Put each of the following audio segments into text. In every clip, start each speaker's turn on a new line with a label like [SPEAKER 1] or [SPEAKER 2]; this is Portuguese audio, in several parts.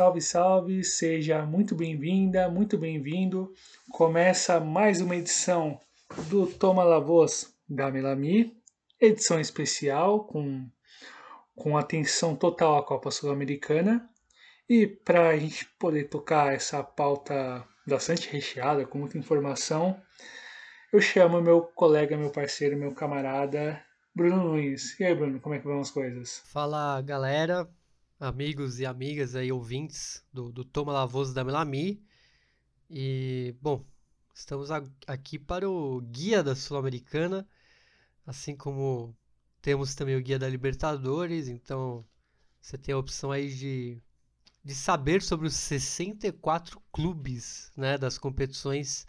[SPEAKER 1] Salve, salve, seja muito bem-vinda, muito bem-vindo. Começa mais uma edição do Toma La Voz da Melami, edição especial com, com atenção total à Copa Sul-Americana. E para a gente poder tocar essa pauta bastante recheada, com muita informação, eu chamo meu colega, meu parceiro, meu camarada, Bruno Nunes. E aí, Bruno, como é que vão as coisas?
[SPEAKER 2] Fala, galera, amigos e amigas aí, ouvintes do, do Toma Lavoso da Melami. E, bom, estamos aqui para o Guia da Sul-Americana, assim como temos também o Guia da Libertadores, então você tem a opção aí de, de saber sobre os 64 clubes né, das competições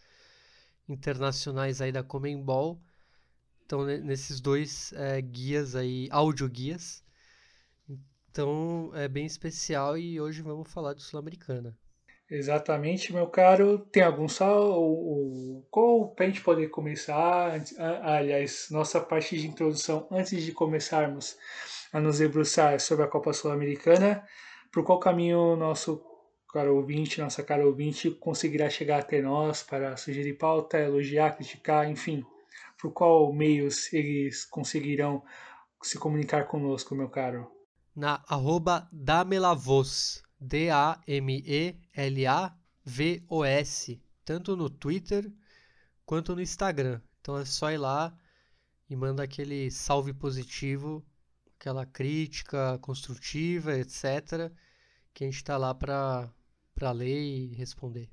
[SPEAKER 2] internacionais aí da Comembol. Então, nesses dois é, guias aí, audioguias, então é bem especial e hoje vamos falar do Sul-Americana.
[SPEAKER 1] Exatamente, meu caro. Tem algum sal? Qual para a gente poder começar? Aliás, nossa parte de introdução antes de começarmos a nos debruçar sobre a Copa Sul-Americana, por qual caminho nosso caro ouvinte, nossa cara ouvinte, conseguirá chegar até nós para sugerir pauta, elogiar, criticar, enfim, por qual meios eles conseguirão se comunicar conosco, meu caro?
[SPEAKER 2] Na arroba Damelavos, D-A-M-E-L-A-V-O-S, tanto no Twitter quanto no Instagram. Então é só ir lá e manda aquele salve positivo, aquela crítica construtiva, etc., que a gente está lá para ler e responder.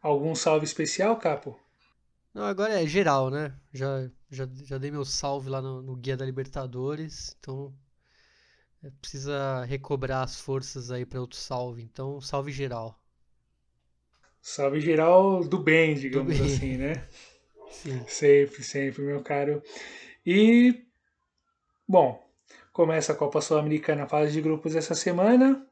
[SPEAKER 1] Algum salve especial, Capo?
[SPEAKER 2] Não, agora é geral, né? Já, já, já dei meu salve lá no, no Guia da Libertadores, então precisa recobrar as forças aí para outro salve. Então, salve geral.
[SPEAKER 1] Salve geral do bem, digamos do bem. assim, né?
[SPEAKER 2] Sim.
[SPEAKER 1] Sempre, sempre, meu caro. E, bom, começa a Copa Sul-Americana fase de grupos essa semana.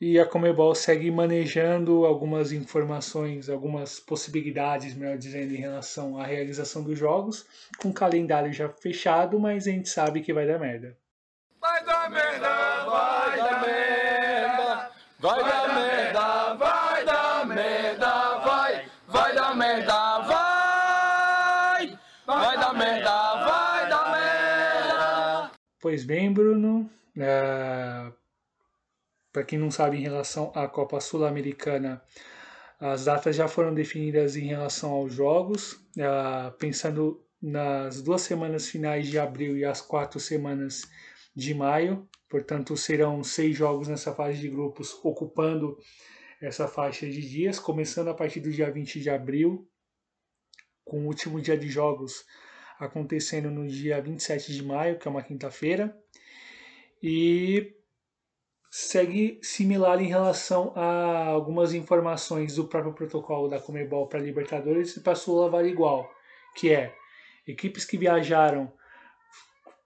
[SPEAKER 1] E a Comebol segue manejando algumas informações, algumas possibilidades, melhor dizendo, em relação à realização dos jogos, com o calendário já fechado, mas a gente sabe que vai dar merda.
[SPEAKER 3] Merda, vai dar merda, vai dar merda, vai dar merda, vai, vai dar merda, vai, vai dar merda, vai dar merda.
[SPEAKER 1] Pois bem, Bruno, é... para quem não sabe, em relação à Copa Sul-Americana, as datas já foram definidas em relação aos jogos, é... pensando nas duas semanas finais de abril e as quatro semanas de maio, portanto serão seis jogos nessa fase de grupos, ocupando essa faixa de dias, começando a partir do dia 20 de abril, com o último dia de jogos acontecendo no dia 27 de maio, que é uma quinta-feira, e segue similar em relação a algumas informações do próprio protocolo da Comebol para Libertadores e para Sula vale igual, que é equipes que viajaram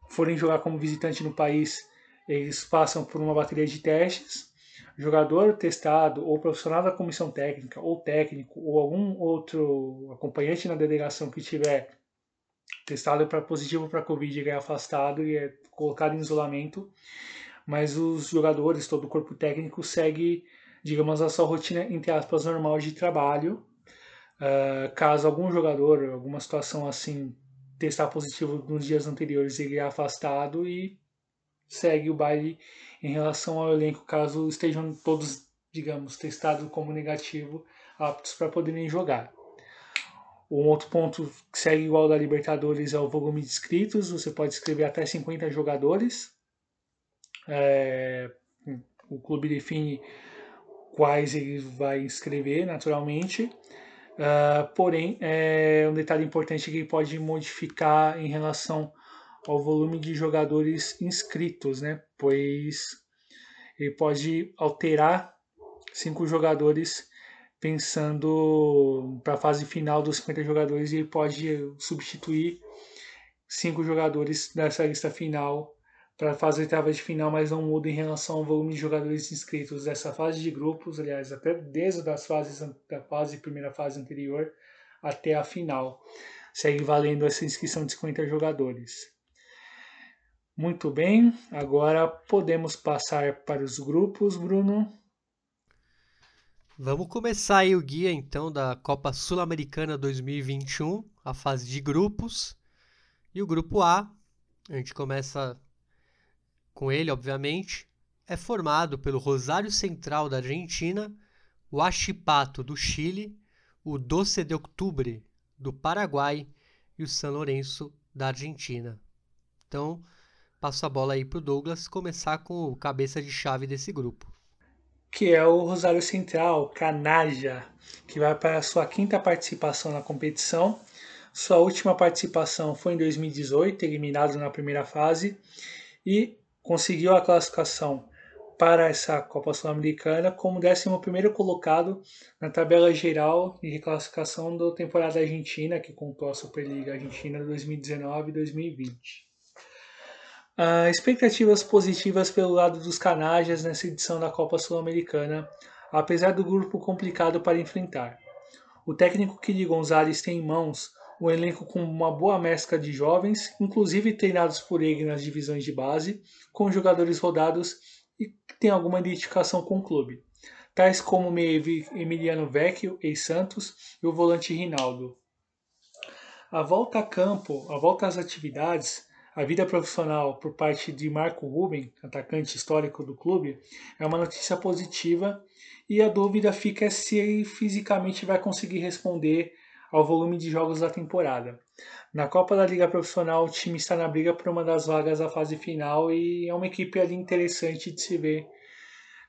[SPEAKER 1] forem jogar como visitante no país, eles passam por uma bateria de testes. Jogador testado, ou profissional da comissão técnica, ou técnico, ou algum outro acompanhante na delegação que tiver testado para positivo para Covid é afastado e é colocado em isolamento. Mas os jogadores, todo o corpo técnico segue, digamos, a sua rotina, entre aspas, normal de trabalho. Uh, caso algum jogador, alguma situação assim, testar positivo nos dias anteriores, ele é afastado e segue o baile em relação ao elenco, caso estejam todos, digamos, testados como negativo, aptos para poderem jogar. Um outro ponto que segue igual da Libertadores é o volume de inscritos. Você pode escrever até 50 jogadores. É, o clube define quais ele vai inscrever, naturalmente. Uh, porém, é um detalhe importante que pode modificar em relação ao volume de jogadores inscritos, né? Pois ele pode alterar cinco jogadores pensando para a fase final dos 50 jogadores e ele pode substituir cinco jogadores dessa lista final para fazer oitava de final, mas não muda em relação ao volume de jogadores inscritos dessa fase de grupos, aliás, até desde as fases da fase primeira fase anterior até a final. Segue valendo essa inscrição de 50 jogadores. Muito bem, agora podemos passar para os grupos, Bruno.
[SPEAKER 2] Vamos começar aí o guia então da Copa Sul-Americana 2021, a fase de grupos. E o grupo A, a gente começa com ele, obviamente, é formado pelo Rosário Central da Argentina, o Achipato do Chile, o Doce de Outubro do Paraguai e o São Lourenço da Argentina. Então, passo a bola aí para o Douglas começar com o cabeça de chave desse grupo.
[SPEAKER 1] Que é o Rosário Central, Canaja, que vai para a sua quinta participação na competição. Sua última participação foi em 2018, eliminado na primeira fase, e conseguiu a classificação para essa Copa Sul-Americana como 11 colocado na tabela geral de reclassificação da temporada argentina, que contou a Superliga Argentina 2019 e 2020. Uh, expectativas positivas pelo lado dos canajas nessa edição da Copa Sul-Americana, apesar do grupo complicado para enfrentar. O técnico Kili Gonzalez tem em mãos um elenco com uma boa mescla de jovens, inclusive treinados por ele nas divisões de base, com jogadores rodados e que tem alguma identificação com o clube, tais como Emiliano Vecchio, ex-Santos, e o volante Rinaldo. A volta a campo, a volta às atividades, a vida profissional por parte de Marco Ruben, atacante histórico do clube, é uma notícia positiva e a dúvida fica se ele fisicamente vai conseguir responder ao volume de jogos da temporada. Na Copa da Liga Profissional, o time está na briga por uma das vagas da fase final e é uma equipe ali interessante de se ver,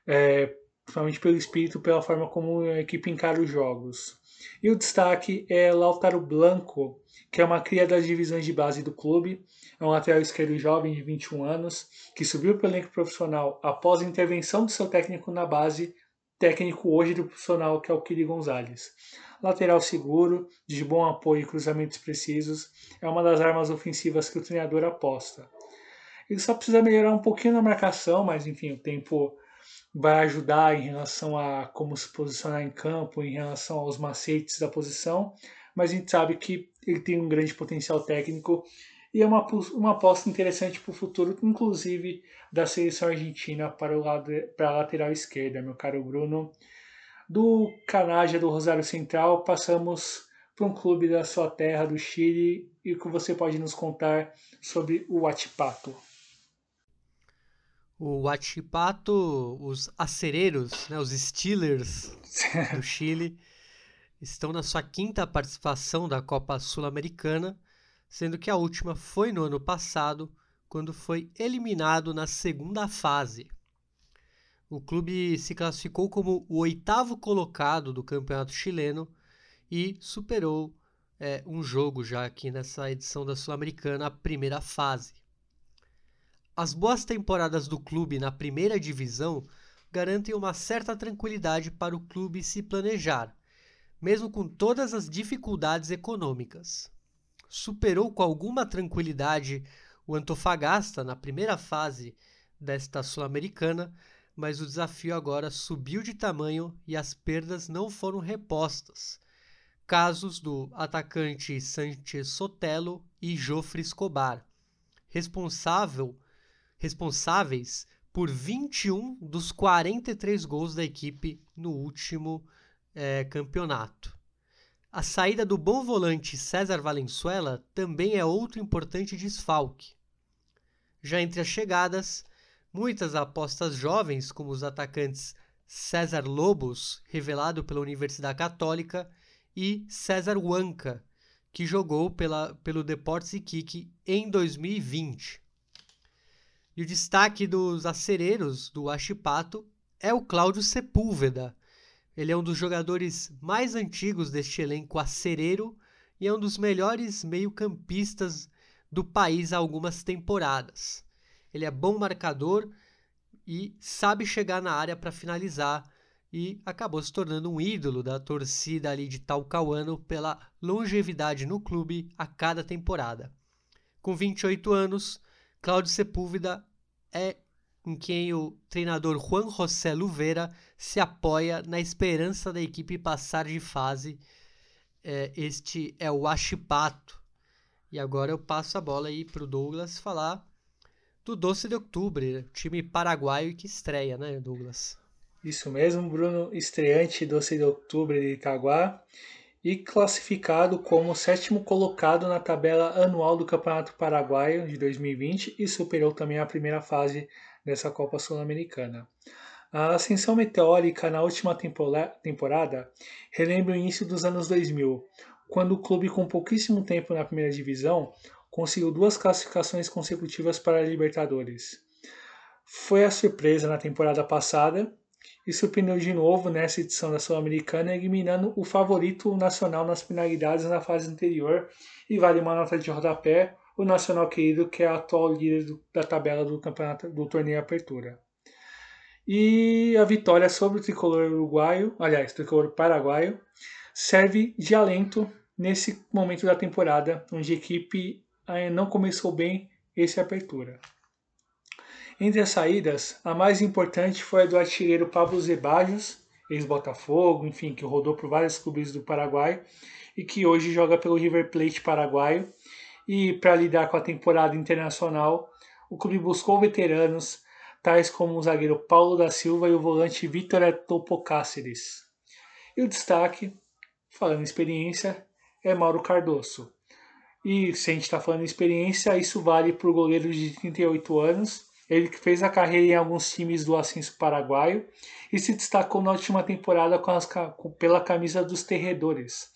[SPEAKER 1] é, principalmente pelo espírito, pela forma como a equipe encara os jogos. E o destaque é Lautaro Blanco, que é uma cria das divisões de base do clube, é um lateral esquerdo jovem de 21 anos, que subiu para o elenco profissional após a intervenção do seu técnico na base, técnico hoje do profissional, que é o Kiri Gonzalez. Lateral seguro, de bom apoio e cruzamentos precisos, é uma das armas ofensivas que o treinador aposta. Ele só precisa melhorar um pouquinho na marcação, mas enfim, o tempo vai ajudar em relação a como se posicionar em campo, em relação aos macetes da posição, mas a gente sabe que ele tem um grande potencial técnico e é uma, uma aposta interessante para o futuro, inclusive da seleção argentina para o lado para a lateral esquerda, meu caro Bruno. Do Canaja do Rosário Central, passamos para um clube da sua terra, do Chile, e o que você pode nos contar sobre o Atipato.
[SPEAKER 2] O Huachipato, os acereiros, né, os Steelers do Chile, estão na sua quinta participação da Copa Sul-Americana sendo que a última foi no ano passado, quando foi eliminado na segunda fase. O clube se classificou como o oitavo colocado do campeonato chileno e superou é, um jogo já aqui nessa edição da Sul-Americana, a primeira fase. As boas temporadas do clube na primeira divisão garantem uma certa tranquilidade para o clube se planejar, mesmo com todas as dificuldades econômicas superou com alguma tranquilidade o Antofagasta na primeira fase desta Sul-Americana, mas o desafio agora subiu de tamanho e as perdas não foram repostas. Casos do atacante Sanchez Sotelo e Jofre Escobar, responsável, responsáveis por 21 dos 43 gols da equipe no último é, campeonato. A saída do bom volante César Valenzuela também é outro importante desfalque. Já entre as chegadas, muitas apostas jovens, como os atacantes César Lobos, revelado pela Universidade Católica, e César Huanca, que jogou pela, pelo Deportes Iquique em 2020. E o destaque dos acereiros do Achipato é o Cláudio Sepúlveda, ele é um dos jogadores mais antigos deste elenco acereiro e é um dos melhores meio-campistas do país há algumas temporadas. Ele é bom marcador e sabe chegar na área para finalizar e acabou se tornando um ídolo da torcida ali de Talcahuano pela longevidade no clube a cada temporada. Com 28 anos, Cláudio Sepúlveda é em quem o treinador Juan José Luveira se apoia na esperança da equipe passar de fase. É, este é o Achipato. E agora eu passo a bola aí para o Douglas falar do Doce de Outubro, time paraguaio que estreia, né, Douglas?
[SPEAKER 1] Isso mesmo, Bruno, estreante Doce de Outubro de Itaguá e classificado como sétimo colocado na tabela anual do Campeonato Paraguaio de 2020 e superou também a primeira fase dessa Copa Sul-Americana. A ascensão meteórica na última temporada relembra o início dos anos 2000, quando o clube, com pouquíssimo tempo na primeira divisão, conseguiu duas classificações consecutivas para a Libertadores. Foi a surpresa na temporada passada e surpreendeu de novo nessa edição da Sul-Americana, eliminando o favorito nacional nas penalidades na fase anterior e vale uma nota de rodapé o Nacional querido, que é o atual líder do, da tabela do campeonato do torneio Apertura. E a vitória sobre o tricolor uruguaio, aliás, tricolor paraguaio, serve de alento nesse momento da temporada, onde a equipe não começou bem esse Apertura. Entre as saídas, a mais importante foi a do artilheiro Pablo Zebajos, ex-Botafogo, enfim, que rodou por vários clubes do Paraguai e que hoje joga pelo River Plate paraguaio. E para lidar com a temporada internacional, o clube buscou veteranos, tais como o zagueiro Paulo da Silva e o volante Vitor Topocáceres. E o destaque, falando em experiência, é Mauro Cardoso. E se a gente está falando em experiência, isso vale para o goleiro de 38 anos, ele que fez a carreira em alguns times do ascenso paraguaio e se destacou na última temporada com as, pela camisa dos Terredores.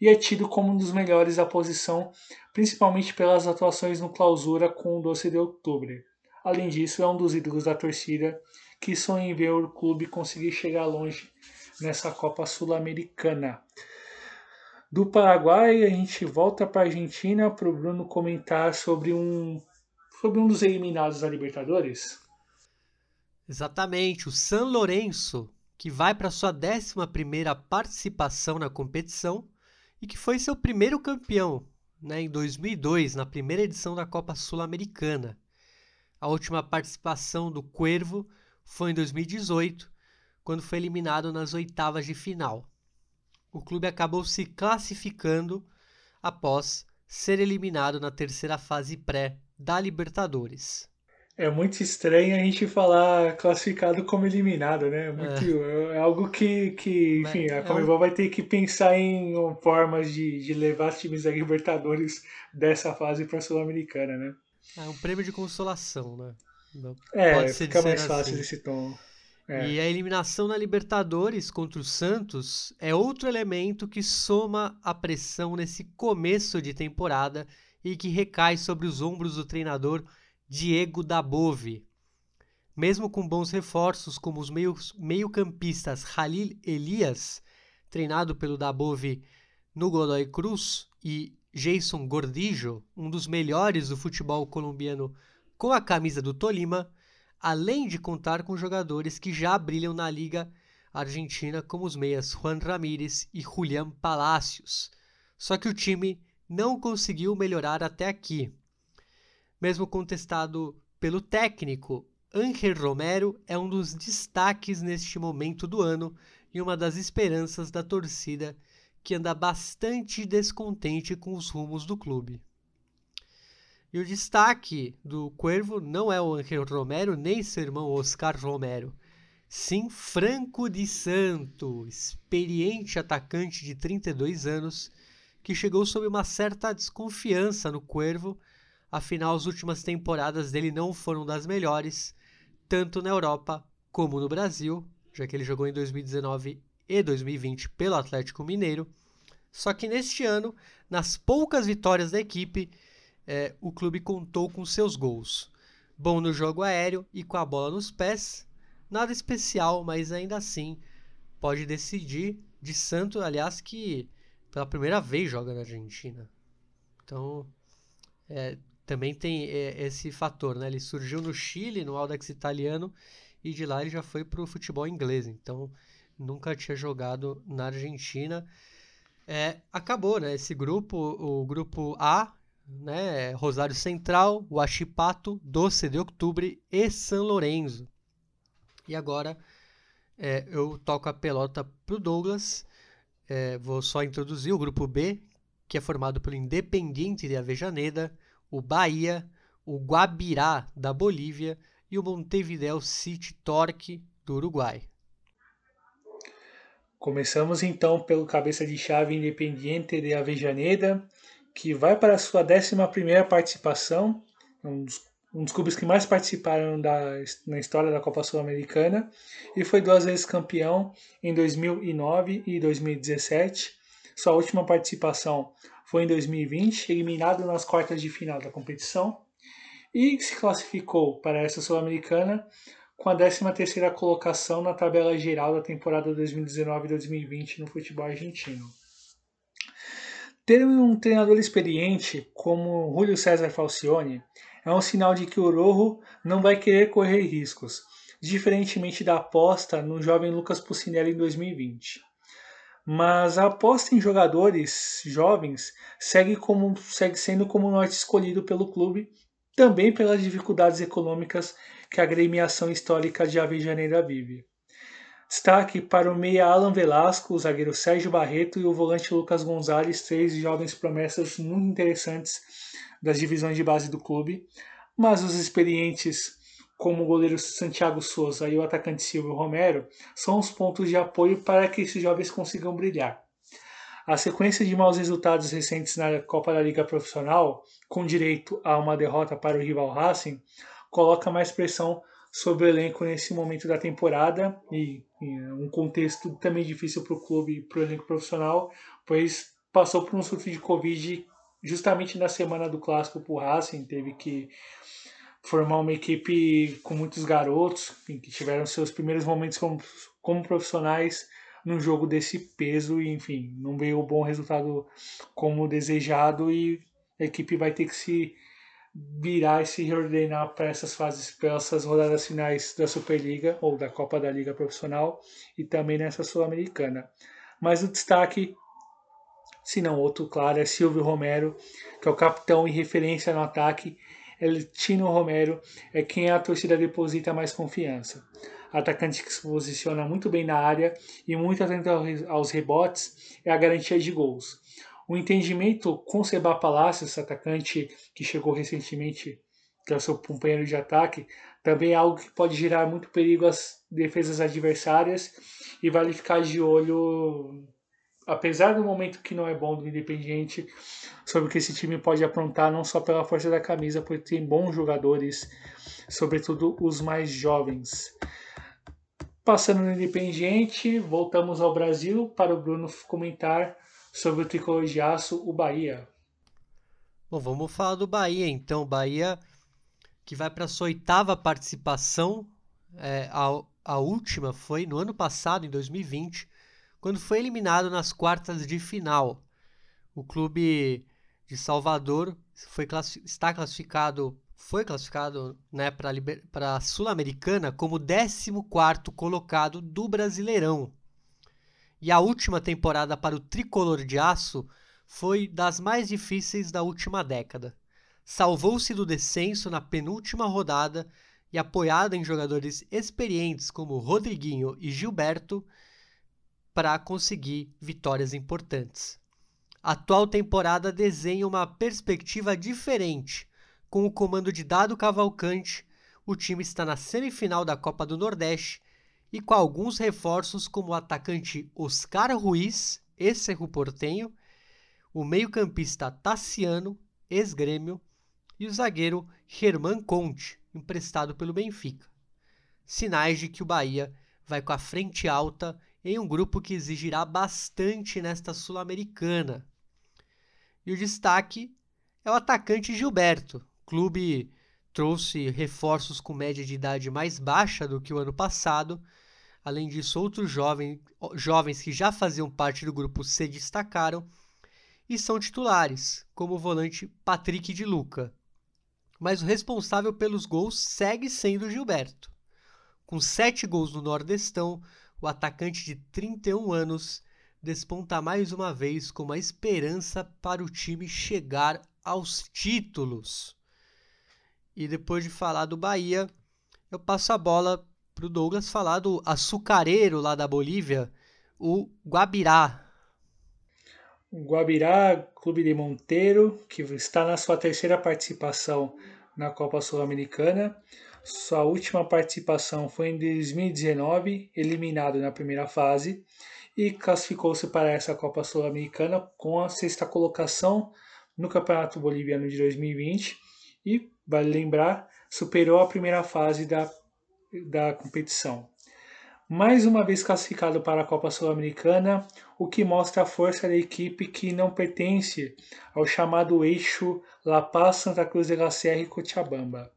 [SPEAKER 1] E é tido como um dos melhores da posição, principalmente pelas atuações no clausura com o 12 de outubro. Além disso, é um dos ídolos da torcida que sonha em ver o clube conseguir chegar longe nessa Copa Sul-Americana. Do Paraguai, a gente volta para a Argentina para o Bruno comentar sobre um sobre um dos eliminados da Libertadores?
[SPEAKER 2] Exatamente, o San Lourenço, que vai para sua 11 participação na competição e que foi seu primeiro campeão né, em 2002, na primeira edição da Copa Sul-Americana. A última participação do Cuervo foi em 2018, quando foi eliminado nas oitavas de final. O clube acabou se classificando após ser eliminado na terceira fase pré da Libertadores.
[SPEAKER 1] É muito estranho a gente falar classificado como eliminado, né? Muito, é. é. algo que, que enfim, a Comebol é um... vai ter que pensar em formas de, de levar os times da Libertadores dessa fase para a Sul-Americana, né?
[SPEAKER 2] É um prêmio de consolação, né?
[SPEAKER 1] é, Pode fica mais assim. fácil esse tom.
[SPEAKER 2] É. E a eliminação na Libertadores contra o Santos é outro elemento que soma a pressão nesse começo de temporada e que recai sobre os ombros do treinador Diego Dabove. Mesmo com bons reforços como os meio-campistas Halil Elias, treinado pelo Dabove no Godoy Cruz, e Jason Gordillo, um dos melhores do futebol colombiano com a camisa do Tolima, além de contar com jogadores que já brilham na Liga Argentina, como os meias Juan Ramírez e Julián Palacios. Só que o time não conseguiu melhorar até aqui. Mesmo contestado pelo técnico, Ángel Romero é um dos destaques neste momento do ano e uma das esperanças da torcida que anda bastante descontente com os rumos do clube. E o destaque do Cuervo não é o Ángel Romero nem seu irmão Oscar Romero, sim Franco de Santo, experiente atacante de 32 anos que chegou sob uma certa desconfiança no Cuervo, afinal as últimas temporadas dele não foram das melhores, tanto na Europa como no Brasil, já que ele jogou em 2019 e 2020 pelo Atlético Mineiro. Só que neste ano, nas poucas vitórias da equipe, é, o clube contou com seus gols. Bom no jogo aéreo e com a bola nos pés, nada especial, mas ainda assim pode decidir de Santo, aliás, que pela primeira vez joga na Argentina. Então, é, também tem é, esse fator, né? Ele surgiu no Chile, no Audax italiano, e de lá ele já foi para o futebol inglês. Então, nunca tinha jogado na Argentina. É, acabou, né? Esse grupo, o grupo A, né? Rosário Central, Huachipato, Doce de Outubro e São Lourenço. E agora é, eu toco a pelota pro Douglas é, vou só introduzir o grupo B, que é formado pelo Independiente de Avejaneda, o Bahia, o Guabirá da Bolívia e o Montevideo City Torque do Uruguai.
[SPEAKER 1] Começamos então pelo cabeça de chave Independiente de Avellaneda, que vai para a sua 11 participação, um dos, um dos clubes que mais participaram da, na história da Copa Sul-Americana, e foi duas vezes campeão em 2009 e 2017. Sua última participação foi em 2020, eliminado nas quartas de final da competição, e se classificou para essa Sul-Americana com a 13ª colocação na tabela geral da temporada 2019-2020 no futebol argentino. Ter um treinador experiente como Julio César Falcione é um sinal de que o Rojo não vai querer correr riscos, diferentemente da aposta no jovem Lucas Pucinelli em 2020. Mas a aposta em jogadores jovens segue, como, segue sendo como norte escolhido pelo clube, também pelas dificuldades econômicas que a agremiação histórica de Avejaneira vive. Destaque para o meia Alan Velasco, o zagueiro Sérgio Barreto e o volante Lucas Gonzalez, três jovens promessas muito interessantes das divisões de base do clube, mas os experientes como o goleiro Santiago Souza e o atacante Silvio Romero são os pontos de apoio para que esses jovens consigam brilhar. A sequência de maus resultados recentes na Copa da Liga Profissional, com direito a uma derrota para o rival Racing, coloca mais pressão sobre o elenco nesse momento da temporada e, e um contexto também difícil para o clube e para o elenco profissional, pois passou por um surto de Covid justamente na semana do clássico para o Racing, teve que formar uma equipe com muitos garotos que tiveram seus primeiros momentos como, como profissionais num jogo desse peso e enfim, não veio o bom resultado como desejado e a equipe vai ter que se virar e se reordenar para essas fases, para essas rodadas finais da Superliga ou da Copa da Liga Profissional e também nessa Sul-Americana. Mas o destaque, se não outro, claro, é Silvio Romero, que é o capitão e referência no ataque. El Tino Romero é quem a torcida deposita mais confiança. Atacante que se posiciona muito bem na área e muito atento aos rebotes é a garantia de gols. O entendimento com Seba Palacios, atacante que chegou recentemente, que é o seu companheiro de ataque, também é algo que pode gerar muito perigo às defesas adversárias e vale ficar de olho, apesar do momento que não é bom do Independiente, sobre o que esse time pode aprontar, não só pela força da camisa, porque tem bons jogadores, sobretudo os mais jovens. Passando no Independiente, voltamos ao Brasil para o Bruno comentar sobre o tricolor de aço, o Bahia.
[SPEAKER 2] Bom, vamos falar do Bahia então. Bahia que vai para sua oitava participação. É, a, a última foi no ano passado, em 2020, quando foi eliminado nas quartas de final. O clube de Salvador foi está classificado, foi classificado né, para a Sul-Americana como 14 colocado do Brasileirão. E a última temporada para o tricolor de aço foi das mais difíceis da última década. Salvou-se do descenso na penúltima rodada e, apoiada em jogadores experientes como Rodriguinho e Gilberto, para conseguir vitórias importantes. A atual temporada desenha uma perspectiva diferente. Com o comando de Dado Cavalcante, o time está na semifinal da Copa do Nordeste e com alguns reforços como o atacante Oscar Ruiz, ex-Cerro Portenho, o meio-campista Tassiano, ex-Grêmio, e o zagueiro Germán Conte, emprestado pelo Benfica. Sinais de que o Bahia vai com a frente alta em um grupo que exigirá bastante nesta Sul-Americana. E o destaque é o atacante Gilberto. O clube trouxe reforços com média de idade mais baixa do que o ano passado, Além disso, outros jovens, jovens que já faziam parte do grupo se destacaram e são titulares, como o volante Patrick de Luca. Mas o responsável pelos gols segue sendo Gilberto. Com sete gols no Nordestão, o atacante de 31 anos desponta mais uma vez como a esperança para o time chegar aos títulos. E depois de falar do Bahia, eu passo a bola para o Douglas falar do açucareiro lá da Bolívia, o Guabirá.
[SPEAKER 1] Guabirá, clube de Monteiro, que está na sua terceira participação na Copa Sul-Americana. Sua última participação foi em 2019, eliminado na primeira fase, e classificou-se para essa Copa Sul-Americana com a sexta colocação no Campeonato Boliviano de 2020 e, vale lembrar, superou a primeira fase da, da competição. Mais uma vez classificado para a Copa Sul-Americana, o que mostra a força da equipe que não pertence ao chamado eixo La Paz, Santa Cruz de la Serra e Cochabamba.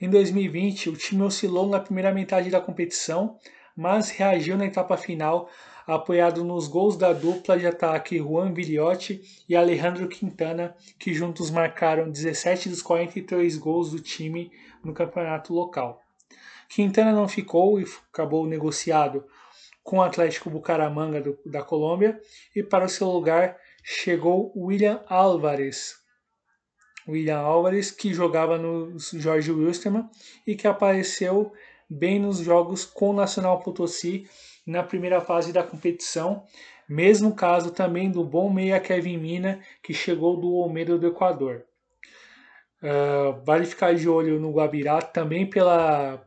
[SPEAKER 1] Em 2020, o time oscilou na primeira metade da competição, mas reagiu na etapa final, apoiado nos gols da dupla de ataque Juan Viliotti e Alejandro Quintana, que juntos marcaram 17 dos 43 gols do time no campeonato local. Quintana não ficou e acabou negociado com o Atlético Bucaramanga do, da Colômbia e para o seu lugar chegou William Álvares. William Álvares, que jogava no Jorge Wilstermann e que apareceu bem nos jogos com o Nacional Potosí na primeira fase da competição, mesmo caso também do bom meia Kevin Mina, que chegou do Olmedo do Equador. Uh, vale ficar de olho no Guabirá também pela,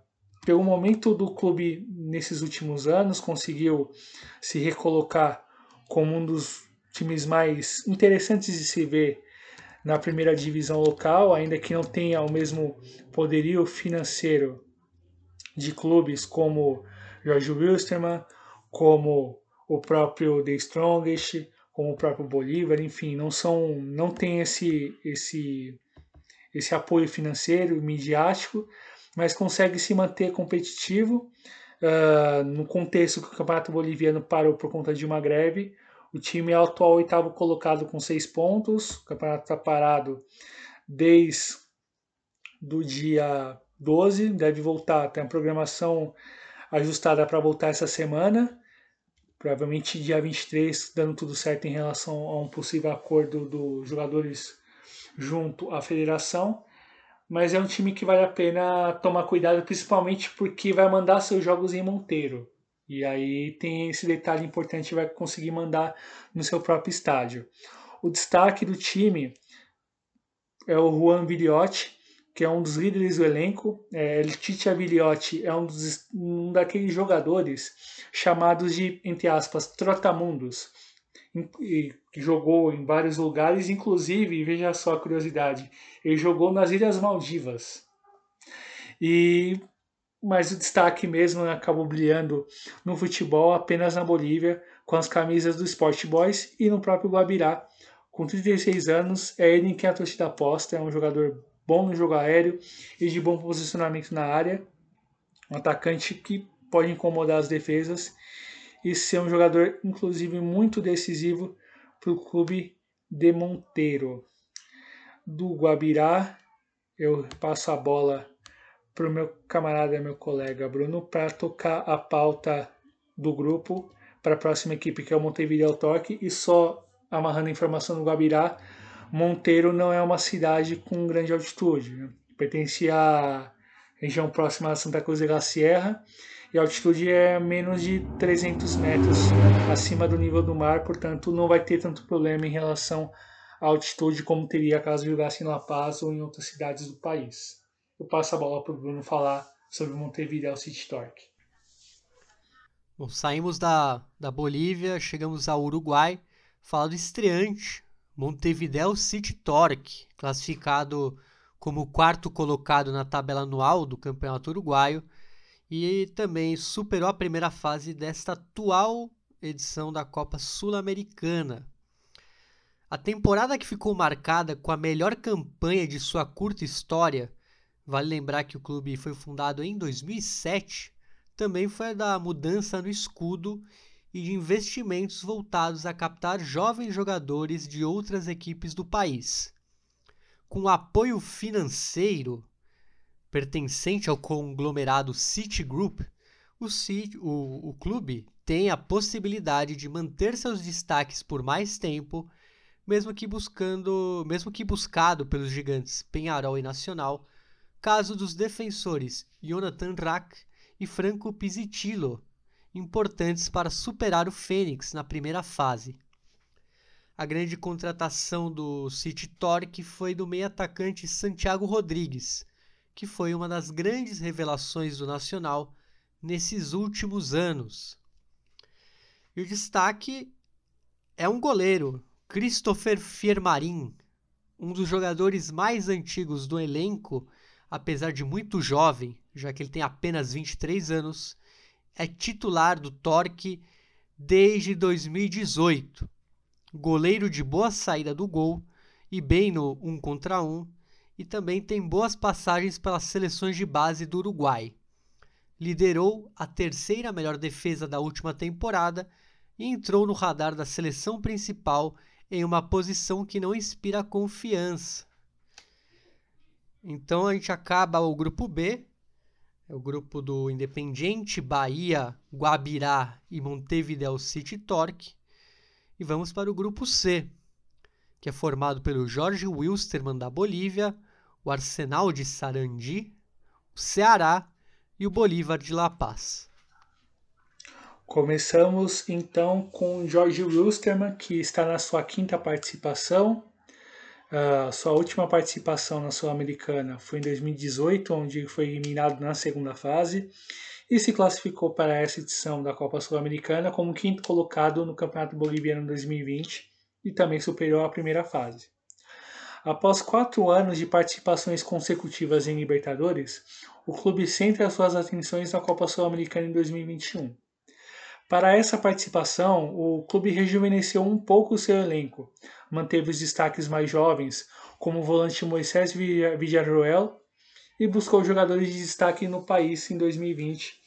[SPEAKER 1] pelo momento do clube nesses últimos anos, conseguiu se recolocar como um dos times mais interessantes de se ver na primeira divisão local, ainda que não tenha o mesmo poderio financeiro de clubes como George Wilstermann, como o próprio The Strongest, como o próprio Bolívar, enfim, não são, não tem esse esse esse apoio financeiro, midiático, mas consegue se manter competitivo uh, no contexto que o Campeonato Boliviano parou por conta de uma greve. O time é o atual oitavo colocado com seis pontos. O campeonato está parado desde do dia 12, deve voltar, tem a programação ajustada para voltar essa semana, provavelmente dia 23, dando tudo certo em relação a um possível acordo dos jogadores junto à federação. Mas é um time que vale a pena tomar cuidado, principalmente porque vai mandar seus jogos em Monteiro. E aí tem esse detalhe importante, vai conseguir mandar no seu próprio estádio. O destaque do time é o Juan Viliotti, que é um dos líderes do elenco. É, Tite Aviliotti é um, dos, um daqueles jogadores chamados de, entre aspas, trotamundos, que jogou em vários lugares, inclusive, veja só a curiosidade, ele jogou nas Ilhas Maldivas. E mas o destaque mesmo acabou brilhando no futebol apenas na Bolívia, com as camisas do Sport Boys e no próprio Guabirá. Com 36 anos, é ele em quem a torcida aposta, é um jogador bom no jogo aéreo e de bom posicionamento na área. Um atacante que pode incomodar as defesas e ser um jogador, inclusive, muito decisivo para o clube de Monteiro. Do Guabirá, eu passo a bola para o meu camarada, meu colega Bruno, para tocar a pauta do grupo para a próxima equipe, que é o Montevideo Torque, e só amarrando a informação do Guabirá, Monteiro não é uma cidade com grande altitude. Né? Pertence à região próxima a Santa Cruz de la Sierra e a altitude é menos de 300 metros acima do nível do mar, portanto não vai ter tanto problema em relação à altitude como teria caso jogasse em La Paz ou em outras cidades do país. Eu passo a bola para o Bruno falar sobre Montevideo City Torque.
[SPEAKER 2] Bom, saímos da, da Bolívia, chegamos ao Uruguai, falar do estreante Montevideo City Torque, classificado como quarto colocado na tabela anual do Campeonato Uruguaio e também superou a primeira fase desta atual edição da Copa Sul-Americana. A temporada que ficou marcada com a melhor campanha de sua curta história, vale lembrar que o clube foi fundado em 2007, também foi a da mudança no escudo e de investimentos voltados a captar jovens jogadores de outras equipes do país. Com apoio financeiro pertencente ao conglomerado Citigroup, o, City, o, o clube tem a possibilidade de manter seus destaques por mais tempo, mesmo que buscando, mesmo que buscado pelos gigantes Penharol e Nacional, caso dos defensores Jonathan Rack e Franco Pizzitillo importantes para superar o Fênix na primeira fase. a grande contratação do City Torque foi do meio atacante Santiago Rodrigues, que foi uma das grandes revelações do Nacional nesses últimos anos. E o destaque é um goleiro, Christopher Fiermarin, um dos jogadores mais antigos do elenco, apesar de muito jovem, já que ele tem apenas 23 anos, é titular do Torque desde 2018. Goleiro de boa saída do gol e bem no um contra um, e também tem boas passagens pelas seleções de base do Uruguai. Liderou a terceira melhor defesa da última temporada e entrou no radar da seleção principal em uma posição que não inspira confiança. Então a gente acaba o grupo B, é o grupo do Independiente, Bahia, Guabirá e Montevideo City Torque. E vamos para o grupo C, que é formado pelo Jorge Wilstermann da Bolívia, o Arsenal de Sarandi, o Ceará e o Bolívar de La Paz.
[SPEAKER 1] Começamos então com Jorge Wilstermann, que está na sua quinta participação. Uh, sua última participação na Sul-Americana foi em 2018, onde foi eliminado na segunda fase e se classificou para essa edição da Copa Sul-Americana como quinto colocado no Campeonato Boliviano 2020 e também superou a primeira fase. Após quatro anos de participações consecutivas em Libertadores, o clube centra suas atenções na Copa Sul-Americana em 2021. Para essa participação, o clube rejuvenesceu um pouco o seu elenco, manteve os destaques mais jovens, como o volante Moisés Villarroel, e buscou jogadores de destaque no país em 2020.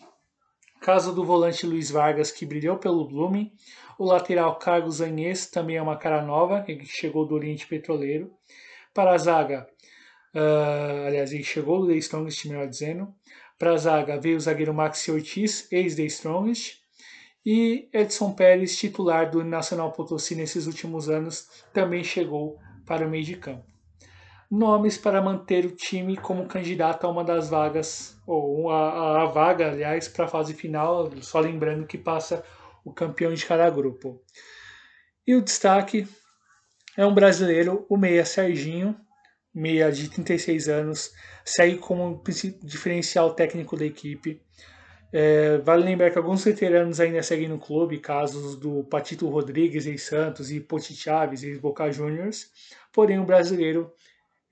[SPEAKER 1] Caso do volante Luiz Vargas, que brilhou pelo Blooming, o lateral Carlos Anhes também é uma cara nova, que chegou do Oriente Petroleiro. Para a zaga, uh, aliás, ele chegou do The Strongest, melhor dizendo. Para a zaga veio o zagueiro Maxi Ortiz, ex-The Strongest e Edson Pérez, titular do Nacional Potosí nesses últimos anos, também chegou para o meio de campo. Nomes para manter o time como candidato a uma das vagas, ou a, a vaga, aliás, para a fase final, só lembrando que passa o campeão de cada grupo. E o destaque é um brasileiro, o meia Serginho, meia de 36 anos, segue como diferencial técnico da equipe. É, vale lembrar que alguns veteranos ainda seguem no clube, casos do Patito Rodrigues em Santos e Poti Chaves em Boca Juniors. Porém, o brasileiro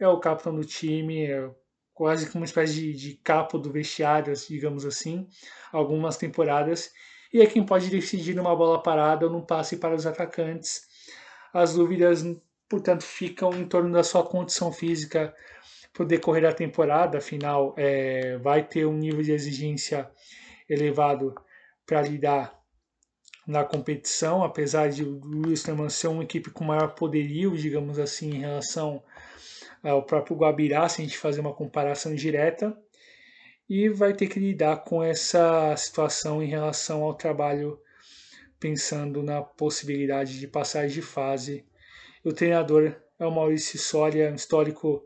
[SPEAKER 1] é o capitão do time, é quase como uma espécie de, de capo do vestiário, digamos assim, algumas temporadas, e é quem pode decidir numa bola parada ou num passe para os atacantes. As dúvidas, portanto, ficam em torno da sua condição física para o decorrer da temporada, afinal, é, vai ter um nível de exigência elevado para lidar na competição, apesar de o Wilstermann ser uma equipe com maior poderio, digamos assim, em relação ao próprio Guabirá, se a gente fazer uma comparação direta, e vai ter que lidar com essa situação em relação ao trabalho, pensando na possibilidade de passagem de fase. O treinador é o Maurício Soria, histórico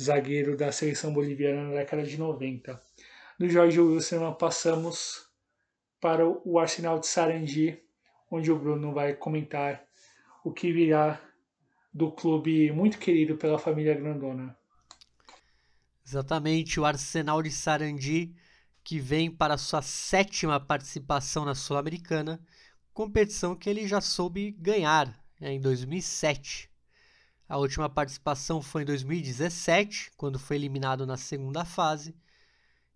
[SPEAKER 1] zagueiro da seleção boliviana na década de 90 do Jorge Wilson, passamos para o Arsenal de Sarandi, onde o Bruno vai comentar o que virá do clube muito querido pela família Grandona.
[SPEAKER 2] Exatamente, o Arsenal de Sarandi, que vem para sua sétima participação na Sul-Americana, competição que ele já soube ganhar né, em 2007. A última participação foi em 2017, quando foi eliminado na segunda fase,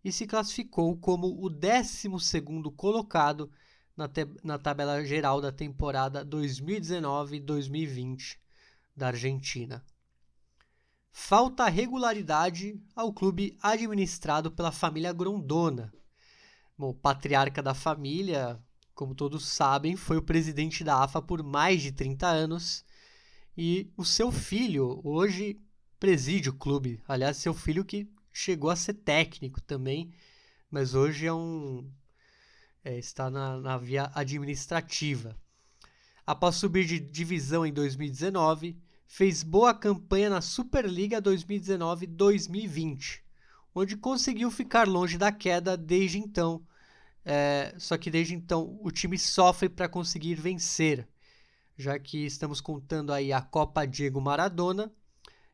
[SPEAKER 2] e se classificou como o 12 colocado na, na tabela geral da temporada 2019-2020 da Argentina. Falta regularidade ao clube administrado pela família Grondona. Bom, o patriarca da família, como todos sabem, foi o presidente da AFA por mais de 30 anos e o seu filho hoje preside o clube. Aliás, seu filho que chegou a ser técnico também, mas hoje é um é, está na, na via administrativa. Após subir de divisão em 2019, fez boa campanha na Superliga 2019-2020, onde conseguiu ficar longe da queda desde então. É, só que desde então o time sofre para conseguir vencer. já que estamos contando aí a Copa Diego Maradona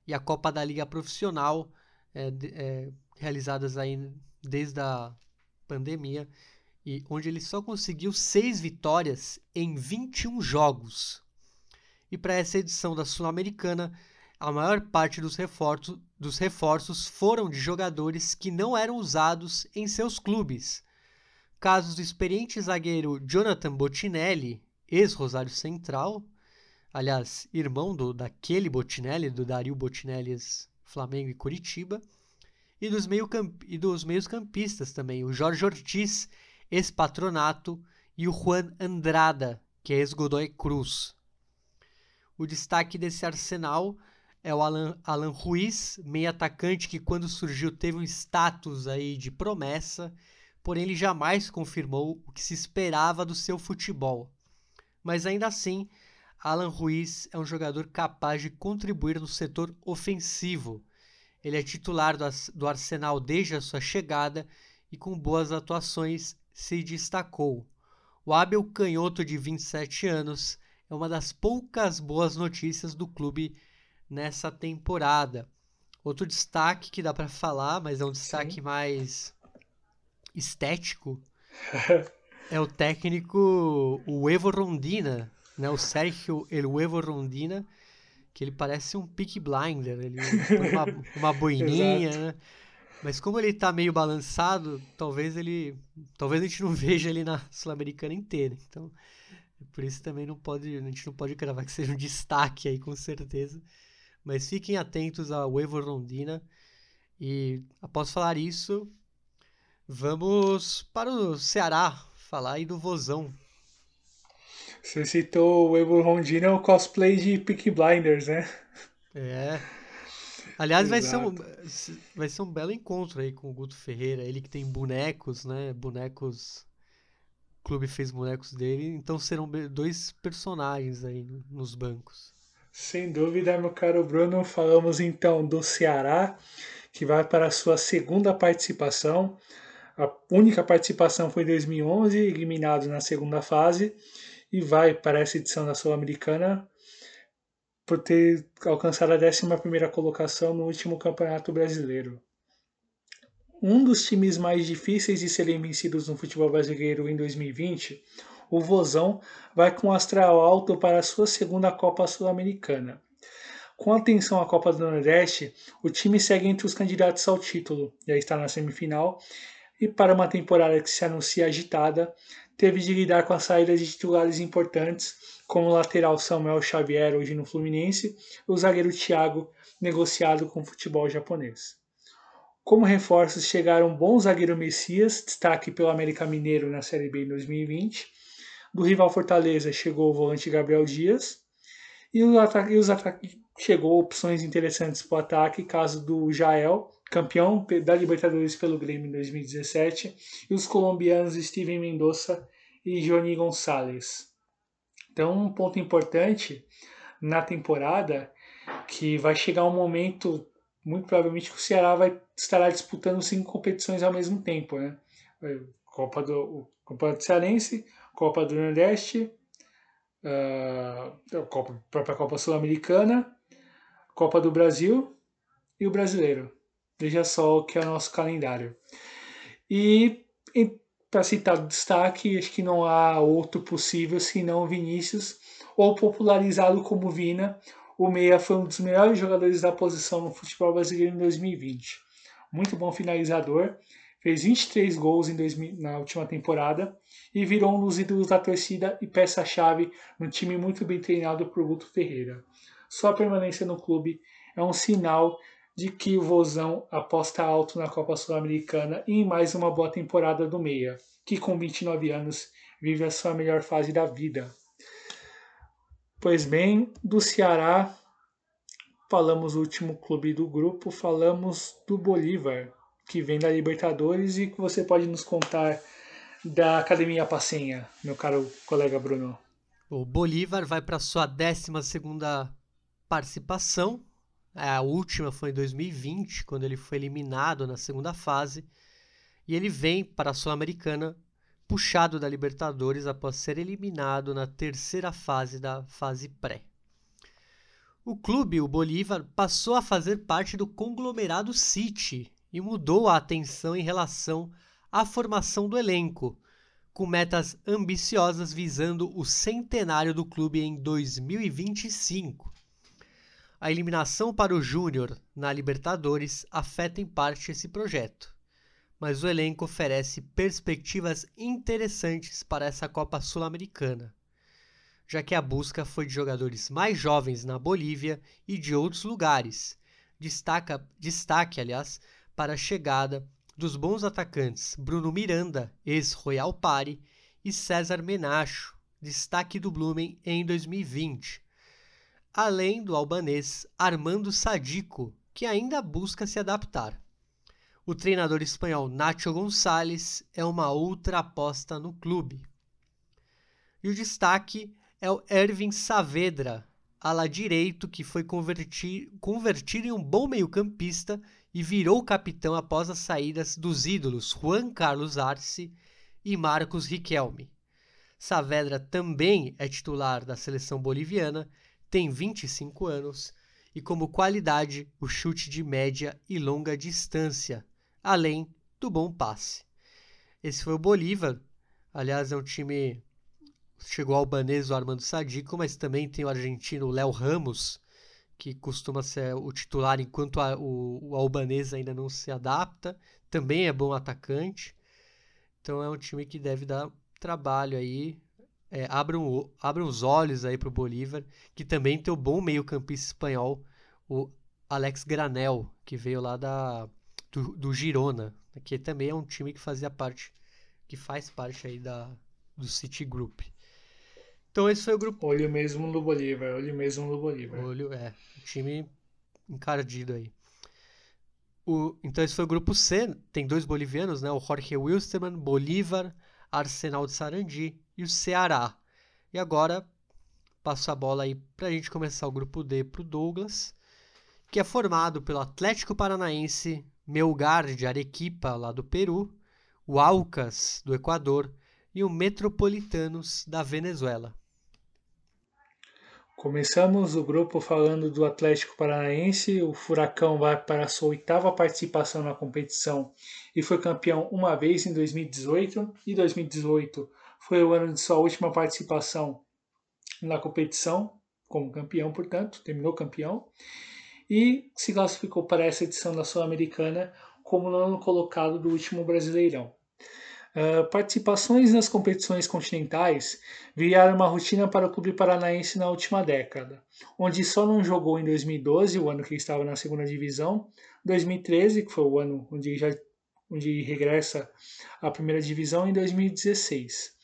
[SPEAKER 2] e a Copa da Liga Profissional, é, é, realizadas aí desde a pandemia, e onde ele só conseguiu seis vitórias em 21 jogos. E para essa edição da Sul-Americana, a maior parte dos reforços, dos reforços foram de jogadores que não eram usados em seus clubes. Casos do experiente zagueiro Jonathan Botinelli, ex-Rosário Central, aliás, irmão do, daquele Botinelli, do Dario Botinelli, Flamengo e Curitiba, e dos, meio camp, e dos meios campistas também, o Jorge Ortiz, ex-Patronato, e o Juan Andrada, que é ex-Godoy Cruz. O destaque desse arsenal é o Alan, Alan Ruiz, meio atacante que quando surgiu teve um status aí de promessa, porém ele jamais confirmou o que se esperava do seu futebol. Mas ainda assim, Alan Ruiz é um jogador capaz de contribuir no setor ofensivo. Ele é titular do, Arsenal desde a sua chegada e com boas atuações se destacou. O hábil canhoto de 27 anos é uma das poucas boas notícias do clube nessa temporada. Outro destaque que dá para falar, mas é um destaque Sim. mais estético, é o técnico o Evo Rondina, né? O Sérgio El Evo Rondina, que ele parece um pick blinder, ele põe uma, uma boininha, né? Mas como ele tá meio balançado, talvez ele, talvez a gente não veja ele na Sul-Americana inteira. Então, por isso também não pode, a gente não pode cravar que seja um destaque aí com certeza. Mas fiquem atentos ao Evo Rondina. E após falar isso, vamos para o Ceará falar aí do Vozão.
[SPEAKER 1] Você citou o Evo Rondina, o cosplay de Peak Blinders, né?
[SPEAKER 2] É. Aliás, vai ser, um, vai ser um belo encontro aí com o Guto Ferreira. Ele que tem bonecos, né? Bonecos. Clube fez bonecos dele. Então serão dois personagens aí nos bancos.
[SPEAKER 1] Sem dúvida, meu caro Bruno, falamos então do Ceará, que vai para a sua segunda participação. A única participação foi em 2011, eliminado na segunda fase, e vai para essa edição da Sul-Americana por ter alcançado a 11 colocação no último Campeonato Brasileiro. Um dos times mais difíceis de serem vencidos no futebol brasileiro em 2020 o Vozão vai com astral alto para a sua segunda Copa Sul-Americana. Com atenção à Copa do Nordeste, o time segue entre os candidatos ao título, já está na semifinal, e para uma temporada que se anuncia agitada, teve de lidar com a saída de titulares importantes, como o lateral Samuel Xavier, hoje no Fluminense, e o zagueiro Thiago, negociado com o futebol japonês. Como reforços chegaram bom zagueiro Messias, destaque pelo América Mineiro na Série B em 2020, do rival Fortaleza chegou o volante Gabriel Dias. E os ataques, ataque, chegou opções interessantes para o ataque, caso do Jael, campeão da Libertadores pelo Grêmio em 2017, e os colombianos Steven Mendoza e Johnny Gonçalves. Então, um ponto importante na temporada que vai chegar um momento, muito provavelmente, o Ceará vai estará disputando cinco competições ao mesmo tempo, né? Copa do Copa do Cearense, Copa do Nordeste, uh, Copa, própria Copa Sul-Americana, Copa do Brasil e o Brasileiro. Veja só o que é o nosso calendário. E, e para citar o destaque, acho que não há outro possível senão Vinícius, ou popularizado como Vina. O Meia foi um dos melhores jogadores da posição no futebol brasileiro em 2020. Muito bom finalizador fez 23 gols em 2000, na última temporada e virou um dos ídolos da torcida e peça-chave num time muito bem treinado por Guto Ferreira. Sua permanência no clube é um sinal de que o Vozão aposta alto na Copa Sul-Americana e em mais uma boa temporada do Meia, que com 29 anos vive a sua melhor fase da vida. Pois bem, do Ceará, falamos o último clube do grupo, falamos do Bolívar, que vem da Libertadores e que você pode nos contar da Academia Passenha, meu caro colega Bruno.
[SPEAKER 2] O Bolívar vai para sua 12 participação. A última foi em 2020, quando ele foi eliminado na segunda fase. E ele vem para a Sul-Americana puxado da Libertadores após ser eliminado na terceira fase da fase pré. O clube, o Bolívar, passou a fazer parte do conglomerado City e mudou a atenção em relação à formação do elenco, com metas ambiciosas visando o centenário do clube em 2025. A eliminação para o Júnior na Libertadores afeta em parte esse projeto, mas o elenco oferece perspectivas interessantes para essa Copa Sul-Americana já que a busca foi de jogadores mais jovens na Bolívia e de outros lugares. Destaca, destaque, aliás, para a chegada dos bons atacantes Bruno Miranda, ex-Royal Pari, e César Menacho, destaque do Blumen em 2020. Além do albanês Armando Sadico, que ainda busca se adaptar. O treinador espanhol Nacho Gonçalves é uma outra aposta no clube. E o destaque é o Ervin Saavedra, ala direito que foi convertido em um bom meio-campista e virou capitão após as saídas dos ídolos Juan Carlos Arce e Marcos Riquelme. Saavedra também é titular da seleção boliviana, tem 25 anos e como qualidade o chute de média e longa distância, além do bom passe. Esse foi o Bolívar, aliás é um time chegou o albanês o Armando Sadico, mas também tem o argentino Léo Ramos, que costuma ser o titular enquanto a, o, o albanês ainda não se adapta. Também é bom atacante. Então é um time que deve dar trabalho aí. É, abram, abram os olhos aí para o Bolívar, que também tem o bom meio-campista espanhol, o Alex Granel, que veio lá da, do, do Girona, que também é um time que fazia parte, que faz parte aí da, do City Group. Então esse foi o grupo.
[SPEAKER 1] Olho mesmo no Bolívar, olho mesmo no Bolívar.
[SPEAKER 2] Olho, é. Time encardido aí. O, então esse foi o grupo C, tem dois bolivianos, né? O Jorge Wilstermann, Bolívar, Arsenal de Sarandi e o Ceará. E agora passo a bola aí para a gente começar o grupo D para o Douglas, que é formado pelo Atlético Paranaense, Melgar de Arequipa, lá do Peru, o Alcas do Equador e o Metropolitanos da Venezuela.
[SPEAKER 1] Começamos o grupo falando do Atlético Paranaense. O Furacão vai para a sua oitava participação na competição e foi campeão uma vez em 2018. E 2018 foi o ano de sua última participação na competição, como campeão, portanto, terminou campeão. E se classificou para essa edição da Sul-Americana como nono colocado do último Brasileirão. Uh, participações nas competições continentais viraram uma rotina para o clube paranaense na última década, onde só não jogou em 2012, o ano que estava na segunda divisão, 2013, que foi o ano onde, já, onde regressa à primeira divisão, em 2016.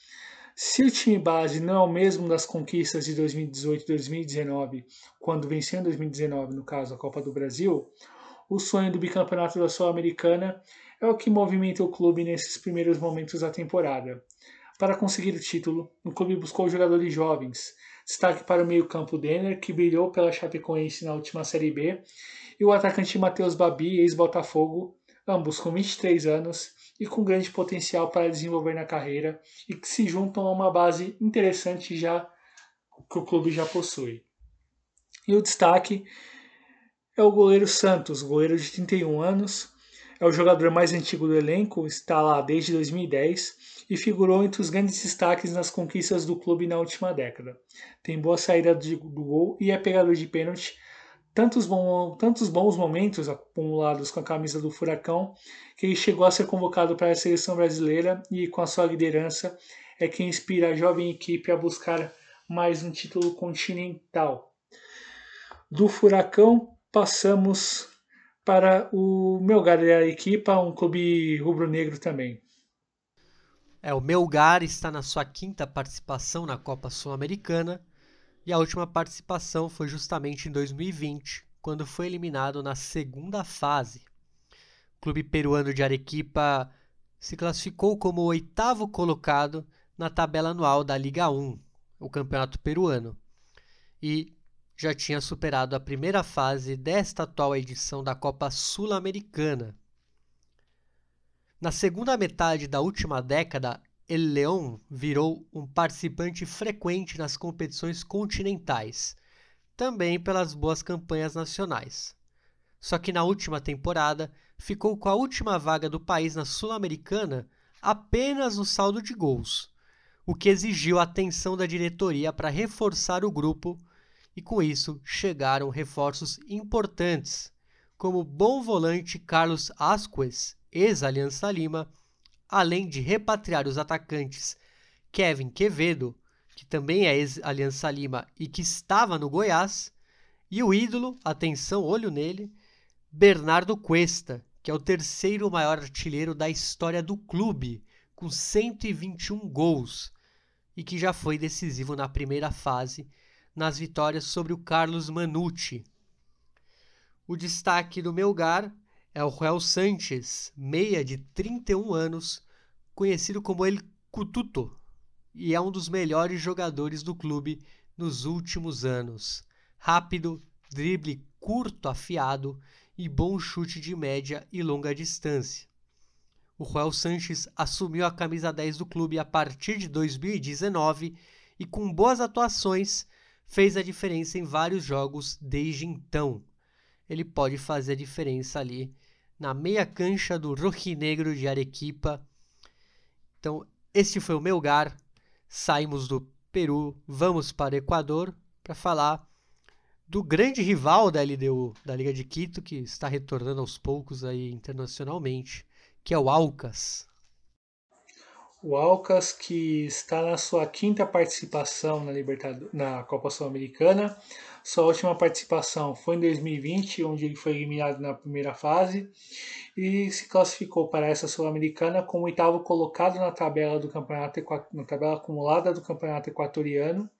[SPEAKER 1] Se o time base não é o mesmo das conquistas de 2018 e 2019, quando venceu em 2019, no caso a Copa do Brasil, o sonho do bicampeonato da Sul-Americana é o que movimenta o clube nesses primeiros momentos da temporada. Para conseguir o título, o clube buscou jogadores jovens. Destaque para o meio-campo Denner, que brilhou pela Chapecoense na última Série B, e o atacante Matheus Babi, ex-Botafogo, ambos com 23 anos e com grande potencial para desenvolver na carreira e que se juntam a uma base interessante já que o clube já possui. E o destaque é o goleiro Santos, goleiro de 31 anos, é o jogador mais antigo do elenco, está lá desde 2010 e figurou entre os grandes destaques nas conquistas do clube na última década. Tem boa saída do gol e é pegador de pênalti. Tantos, bom, tantos bons momentos acumulados com a camisa do Furacão que ele chegou a ser convocado para a seleção brasileira e, com a sua liderança, é quem inspira a jovem equipe a buscar mais um título continental. Do Furacão, passamos para o Melgar da Arequipa, um clube rubro-negro também.
[SPEAKER 2] É, o Melgar está na sua quinta participação na Copa Sul-Americana e a última participação foi justamente em 2020, quando foi eliminado na segunda fase. O clube peruano de Arequipa se classificou como o oitavo colocado na tabela anual da Liga 1, o campeonato peruano, e já tinha superado a primeira fase desta atual edição da Copa Sul-Americana. Na segunda metade da última década, El León virou um participante frequente nas competições continentais, também pelas boas campanhas nacionais. Só que na última temporada ficou com a última vaga do país na Sul-Americana apenas no saldo de gols, o que exigiu a atenção da diretoria para reforçar o grupo e com isso chegaram reforços importantes, como o bom volante Carlos Asquez, ex-Aliança Lima, além de repatriar os atacantes Kevin Quevedo, que também é ex-Aliança Lima e que estava no Goiás, e o ídolo, atenção, olho nele, Bernardo Cuesta, que é o terceiro maior artilheiro da história do clube, com 121 gols, e que já foi decisivo na primeira fase nas vitórias sobre o Carlos Manucci. O destaque do Melgar é o Joel Sanches, meia de 31 anos, conhecido como El Cututo, e é um dos melhores jogadores do clube nos últimos anos. Rápido, drible curto, afiado e bom chute de média e longa distância. O Joel Sanches assumiu a camisa 10 do clube a partir de 2019 e, com boas atuações, fez a diferença em vários jogos desde então. Ele pode fazer a diferença ali na meia cancha do Rojinegro de Arequipa. Então, este foi o meu lugar. Saímos do Peru, vamos para o Equador para falar do grande rival da LDU, da Liga de Quito, que está retornando aos poucos aí internacionalmente, que é o Alcas.
[SPEAKER 1] O Alcas, que está na sua quinta participação na, Libertadores, na Copa Sul-Americana. Sua última participação foi em 2020, onde ele foi eliminado na primeira fase e se classificou para essa Sul-Americana como oitavo colocado na tabela do campeonato na tabela acumulada do Campeonato Equatoriano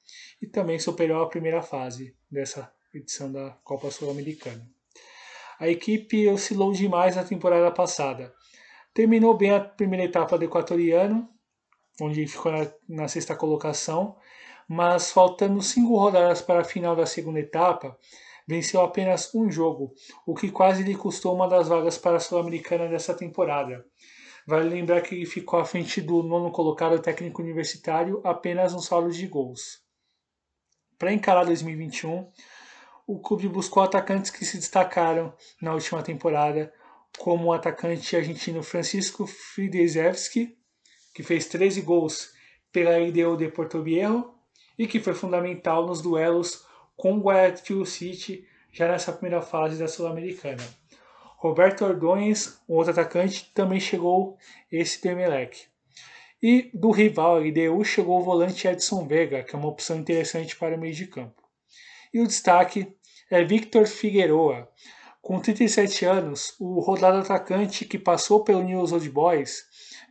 [SPEAKER 1] e também superou a primeira fase dessa edição da Copa Sul-Americana. A equipe oscilou demais na temporada passada. Terminou bem a primeira etapa do Equatoriano, onde ficou na, na sexta colocação, mas faltando cinco rodadas para a final da segunda etapa, venceu apenas um jogo, o que quase lhe custou uma das vagas para a Sul-Americana dessa temporada. Vale lembrar que ficou à frente do nono colocado técnico universitário apenas um saldo de gols. Para encarar 2021, o clube buscou atacantes que se destacaram na última temporada, como o atacante argentino Francisco Fridezewski, que fez 13 gols pela IDO de Porto Viejo e que foi fundamental nos duelos com o Guayaquil City já nessa primeira fase da Sul-Americana. Roberto Ordões, um outro atacante, também chegou esse do Emelec. E do rival LDU chegou o volante Edson Vega, que é uma opção interessante para o meio de campo. E o destaque é Victor Figueroa. Com 37 anos, o rodado atacante que passou pelo News Old Boys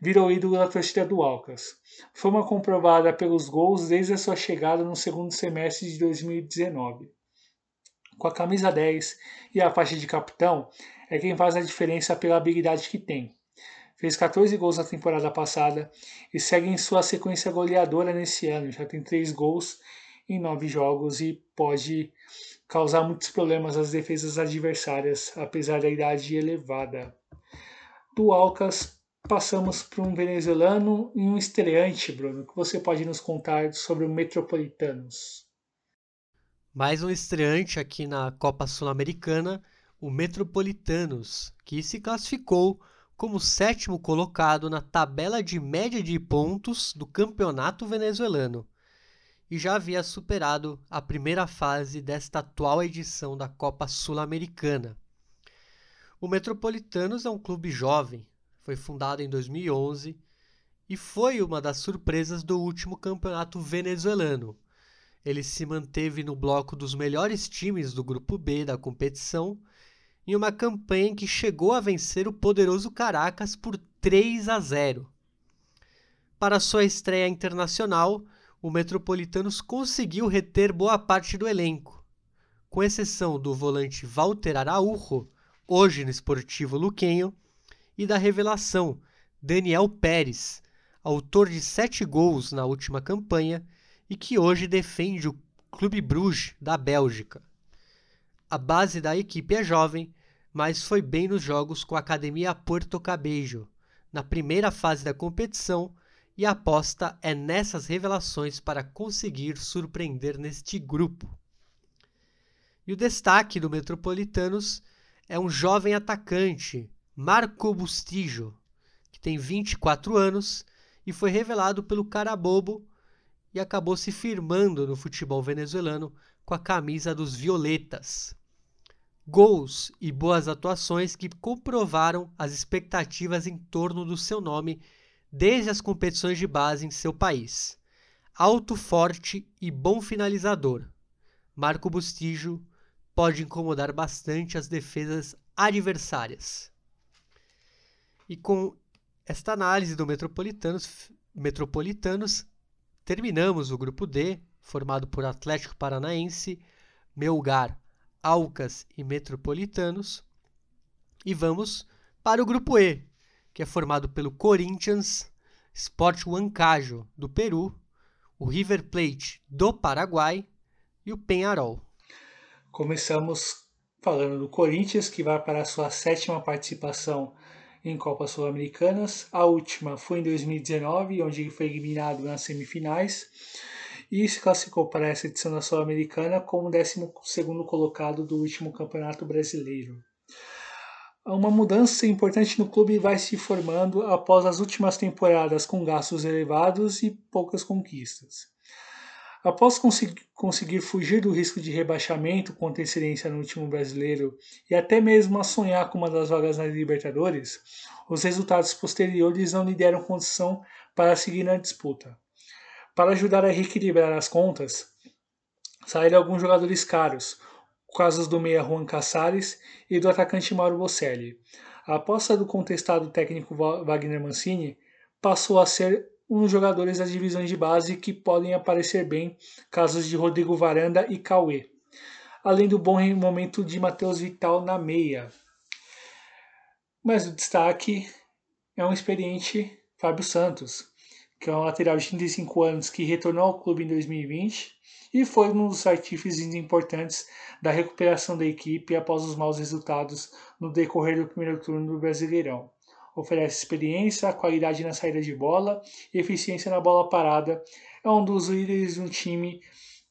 [SPEAKER 1] virou ídolo da torcida do Alcas. Fama comprovada pelos gols desde a sua chegada no segundo semestre de 2019. Com a camisa 10 e a faixa de capitão, é quem faz a diferença pela habilidade que tem. Fez 14 gols na temporada passada e segue em sua sequência goleadora nesse ano. Já tem 3 gols em 9 jogos e pode causar muitos problemas às defesas adversárias, apesar da idade elevada. Do Alcas, passamos para um venezuelano e um estreante, Bruno. O que você pode nos contar sobre o Metropolitanos?
[SPEAKER 2] Mais um estreante aqui na Copa Sul-Americana, o Metropolitanos, que se classificou como sétimo colocado na tabela de média de pontos do campeonato venezuelano e já havia superado a primeira fase desta atual edição da Copa Sul-Americana. O Metropolitanos é um clube jovem, foi fundado em 2011 e foi uma das surpresas do último campeonato venezuelano. Ele se manteve no bloco dos melhores times do grupo B da competição em uma campanha em que chegou a vencer o poderoso Caracas por 3 a 0. Para sua estreia internacional, o Metropolitanos conseguiu reter boa parte do elenco, com exceção do volante Walter Araújo, hoje no Esportivo Luquenho, e da revelação Daniel Pérez, autor de sete gols na última campanha e que hoje defende o Clube Bruges da Bélgica. A base da equipe é jovem, mas foi bem nos jogos com a Academia Porto Cabello, na primeira fase da competição e a aposta é nessas revelações para conseguir surpreender neste grupo. E o destaque do Metropolitanos é um jovem atacante, Marco Bustillo, que tem 24 anos e foi revelado pelo Carabobo e acabou se firmando no futebol venezuelano com a camisa dos Violetas. Gols e boas atuações que comprovaram as expectativas em torno do seu nome desde as competições de base em seu país. Alto, forte e bom finalizador. Marco Bustillo pode incomodar bastante as defesas adversárias. E com esta análise do Metropolitanos, Metropolitanos terminamos o grupo D, formado por Atlético Paranaense, Melgar, Alcas e Metropolitanos. E vamos para o grupo E, que é formado pelo Corinthians, Sport Huancajo do Peru, o River Plate do Paraguai e o Penharol.
[SPEAKER 1] Começamos falando do Corinthians, que vai para a sua sétima participação em Copas Sul-Americanas. A última foi em 2019, onde ele foi eliminado nas semifinais e se classificou para essa edição da Sul-Americana como 12 colocado do último Campeonato Brasileiro. Uma mudança importante no clube vai se formando após as últimas temporadas com gastos elevados e poucas conquistas. Após conseguir fugir do risco de rebaixamento com antecedência no último brasileiro e até mesmo a sonhar com uma das vagas na Libertadores, os resultados posteriores não lhe deram condição para seguir na disputa. Para ajudar a reequilibrar as contas, saíram alguns jogadores caros, casos do meia Juan Casares e do atacante Mauro Bocelli. A aposta do contestado técnico Wagner Mancini passou a ser uns jogadores das divisões de base que podem aparecer bem, casos de Rodrigo Varanda e Cauê, além do bom momento de Matheus Vital na meia. Mas o destaque é um experiente Fábio Santos, que é um lateral de 35 anos que retornou ao clube em 2020 e foi um dos artífices importantes da recuperação da equipe após os maus resultados no decorrer do primeiro turno do Brasileirão oferece experiência, qualidade na saída de bola e eficiência na bola parada. É um dos líderes de um time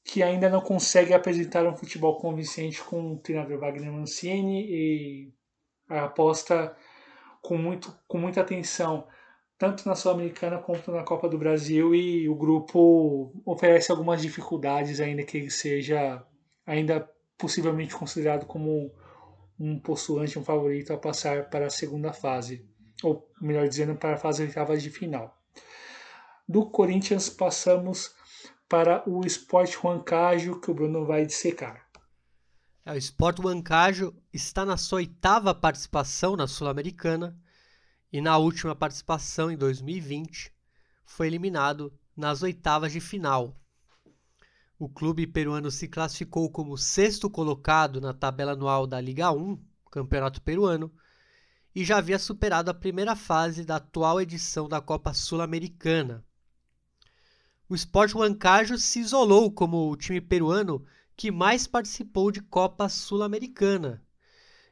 [SPEAKER 1] que ainda não consegue apresentar um futebol convincente com o treinador Wagner Mancini e aposta com, muito, com muita atenção tanto na Sul-Americana quanto na Copa do Brasil e o grupo oferece algumas dificuldades ainda que ele seja ainda possivelmente considerado como um postulante, um favorito a passar para a segunda fase ou melhor dizendo, para a fase oitavas de final. Do Corinthians passamos para o Sport Huancajo, que o Bruno vai dissecar.
[SPEAKER 2] É, o Sport Huancajo está na sua oitava participação na Sul-Americana e na última participação, em 2020, foi eliminado nas oitavas de final. O clube peruano se classificou como sexto colocado na tabela anual da Liga 1, Campeonato Peruano, e já havia superado a primeira fase da atual edição da Copa Sul-Americana. O Sport Huancajo se isolou como o time peruano que mais participou de Copa Sul-Americana.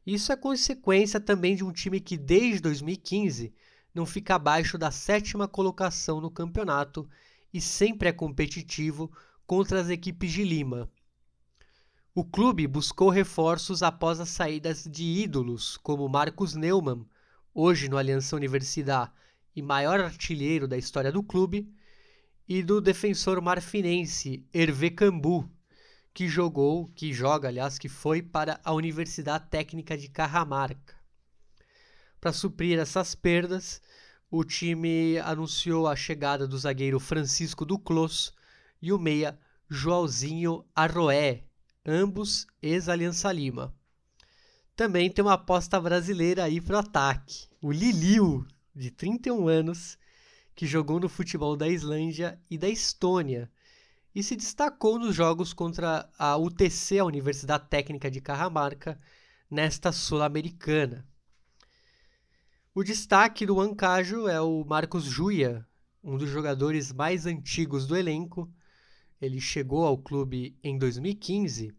[SPEAKER 2] Isso é consequência também de um time que desde 2015 não fica abaixo da sétima colocação no campeonato e sempre é competitivo contra as equipes de Lima. O clube buscou reforços após as saídas de ídolos como Marcos Neumann, hoje no Aliança Universidade e maior artilheiro da história do clube, e do defensor marfinense Hervé Cambu, que jogou, que joga, aliás, que foi para a Universidade Técnica de Carramarca. Para suprir essas perdas, o time anunciou a chegada do zagueiro Francisco Duclos e o meia Joãozinho Arroé, ambos ex-Aliança Lima. Também tem uma aposta brasileira aí para o ataque. O Liliu, de 31 anos, que jogou no futebol da Islândia e da Estônia e se destacou nos jogos contra a UTC, a Universidade Técnica de Carramarca, nesta Sul-Americana. O destaque do Ancajo é o Marcos Juia, um dos jogadores mais antigos do elenco. Ele chegou ao clube em 2015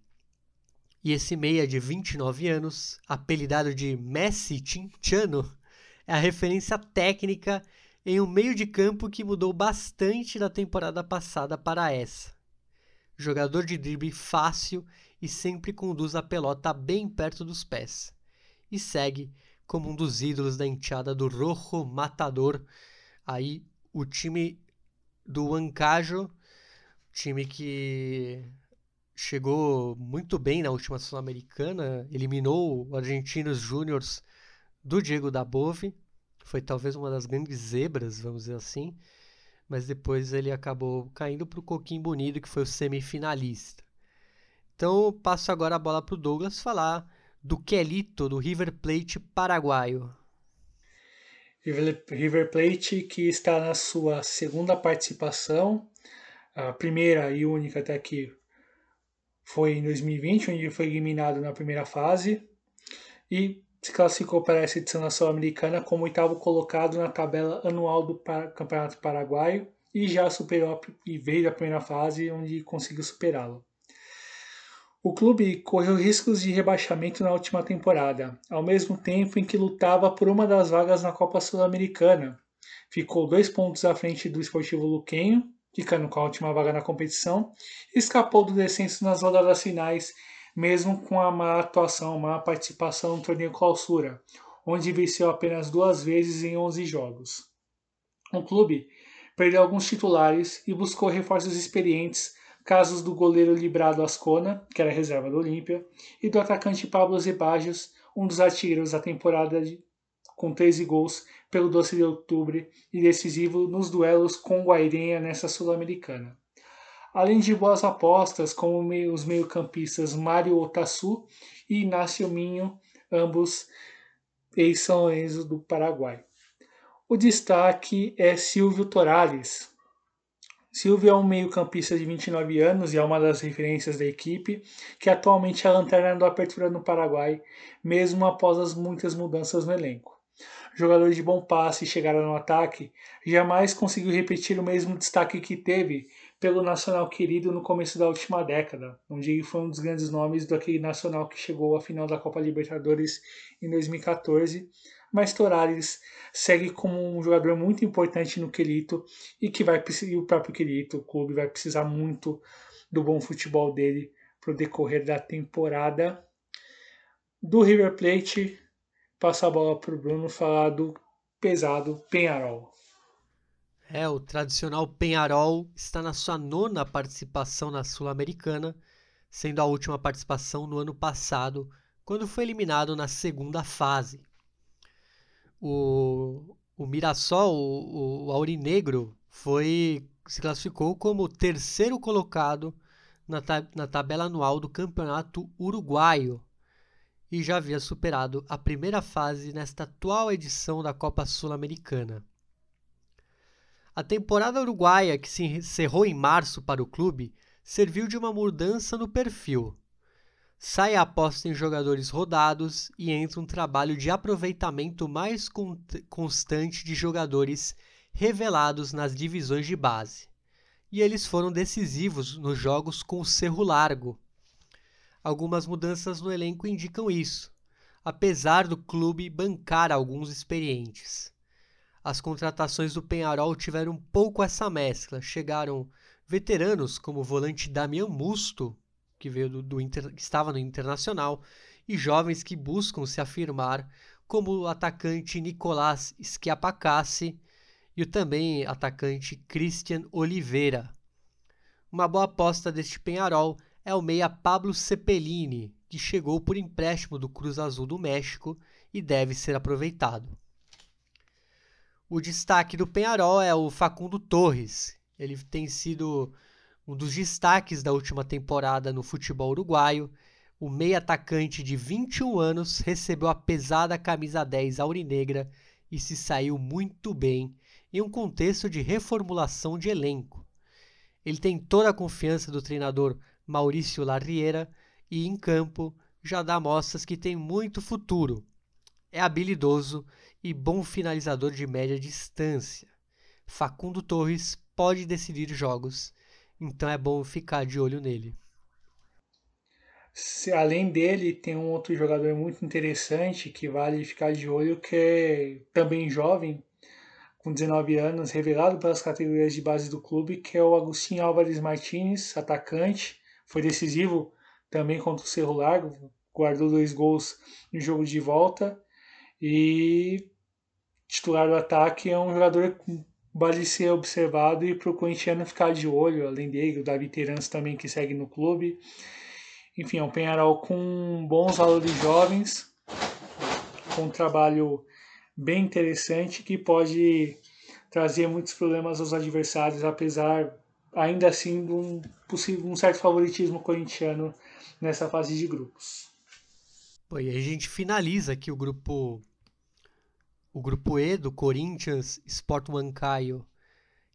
[SPEAKER 2] e esse meia de 29 anos, apelidado de Messi Tinchano, é a referência técnica em um meio de campo que mudou bastante da temporada passada para essa. Jogador de drible fácil e sempre conduz a pelota bem perto dos pés. E segue como um dos ídolos da enteada do Rojo Matador. Aí o time do Ancajo, time que chegou muito bem na última Sul-Americana, eliminou o Argentinos Júniors do Diego da Bove, foi talvez uma das grandes zebras, vamos dizer assim, mas depois ele acabou caindo para o Coquim Bonito, que foi o semifinalista. Então passo agora a bola para o Douglas falar do Quelito, do River Plate paraguaio.
[SPEAKER 1] River Plate que está na sua segunda participação, a primeira e única até aqui foi em 2020, onde foi eliminado na primeira fase e se classificou para essa edição da Sul-Americana como oitavo colocado na tabela anual do Campeonato Paraguaio e já superou e veio da primeira fase onde conseguiu superá-lo. O clube correu riscos de rebaixamento na última temporada, ao mesmo tempo em que lutava por uma das vagas na Copa Sul-Americana. Ficou dois pontos à frente do Esportivo Luquenho, ficando com a última vaga na competição, escapou do descenso nas rodadas finais mesmo com a má atuação, má participação no torneio clausura, onde venceu apenas duas vezes em 11 jogos. O clube perdeu alguns titulares e buscou reforços experientes, casos do goleiro Librado Ascona, que era reserva do Olímpia, e do atacante Pablo Zebajos, um dos artilheiros da temporada de, com 13 gols pelo Doce de Outubro e decisivo nos duelos com o Guairenha nessa Sul-Americana além de boas apostas como os meio-campistas Mário Otaçu e Inácio Minho, ambos ex-São Lourenço do Paraguai. O destaque é Silvio Torales. Silvio é um meio-campista de 29 anos e é uma das referências da equipe, que atualmente é a lanterna do Apertura no Paraguai, mesmo após as muitas mudanças no elenco. Jogador de bom passe e chegada no ataque, jamais conseguiu repetir o mesmo destaque que teve pelo Nacional querido no começo da última década, onde ele foi um dos grandes nomes daquele Nacional que chegou à final da Copa Libertadores em 2014. Mas Torales segue como um jogador muito importante no Quelito e que vai e o próprio Quelito, o clube vai precisar muito do bom futebol dele para o decorrer da temporada. Do River Plate, passa a bola para o Bruno falar do pesado Penharol.
[SPEAKER 2] É, o tradicional Penharol está na sua nona participação na Sul-Americana, sendo a última participação no ano passado, quando foi eliminado na segunda fase. O, o Mirassol, o, o Aurinegro, foi, se classificou como terceiro colocado na, na tabela anual do Campeonato Uruguaio e já havia superado a primeira fase nesta atual edição da Copa Sul-Americana. A temporada uruguaia, que se encerrou em março para o clube, serviu de uma mudança no perfil. Sai a aposta em jogadores rodados e entra um trabalho de aproveitamento mais constante de jogadores revelados nas divisões de base. E eles foram decisivos nos jogos com o Cerro Largo. Algumas mudanças no elenco indicam isso, apesar do clube bancar alguns experientes as contratações do Penharol tiveram um pouco essa mescla. Chegaram veteranos como o volante Damian Musto, que veio do, do Inter, que estava no Internacional, e jovens que buscam se afirmar, como o atacante Nicolás Schiapacassi e o também atacante Christian Oliveira. Uma boa aposta deste Penharol é o meia Pablo Cepelini, que chegou por empréstimo do Cruz Azul do México e deve ser aproveitado. O destaque do Penharol é o Facundo Torres. Ele tem sido um dos destaques da última temporada no futebol uruguaio. O meio atacante de 21 anos recebeu a pesada camisa 10 aurinegra e se saiu muito bem em um contexto de reformulação de elenco. Ele tem toda a confiança do treinador Maurício Larriera e em campo já dá mostras que tem muito futuro. É habilidoso e bom finalizador de média distância. Facundo Torres pode decidir jogos, então é bom ficar de olho nele.
[SPEAKER 1] Se, além dele, tem um outro jogador muito interessante que vale ficar de olho, que é também jovem, com 19 anos, revelado pelas categorias de base do clube, que é o Agostinho Álvares Martins, atacante, foi decisivo também contra o Cerro Largo, guardou dois gols no jogo de volta e titular do ataque é um jogador que vale ser observado e para o corintiano ficar de olho, além dele, o Davi Terans também que segue no clube. Enfim, é um Penharol com bons valores jovens, com um trabalho bem interessante que pode trazer muitos problemas aos adversários, apesar ainda assim de um, possível, um certo favoritismo corintiano nessa fase de grupos.
[SPEAKER 2] Bom, e a gente finaliza aqui o grupo o grupo E do Corinthians, Sport Huancayo,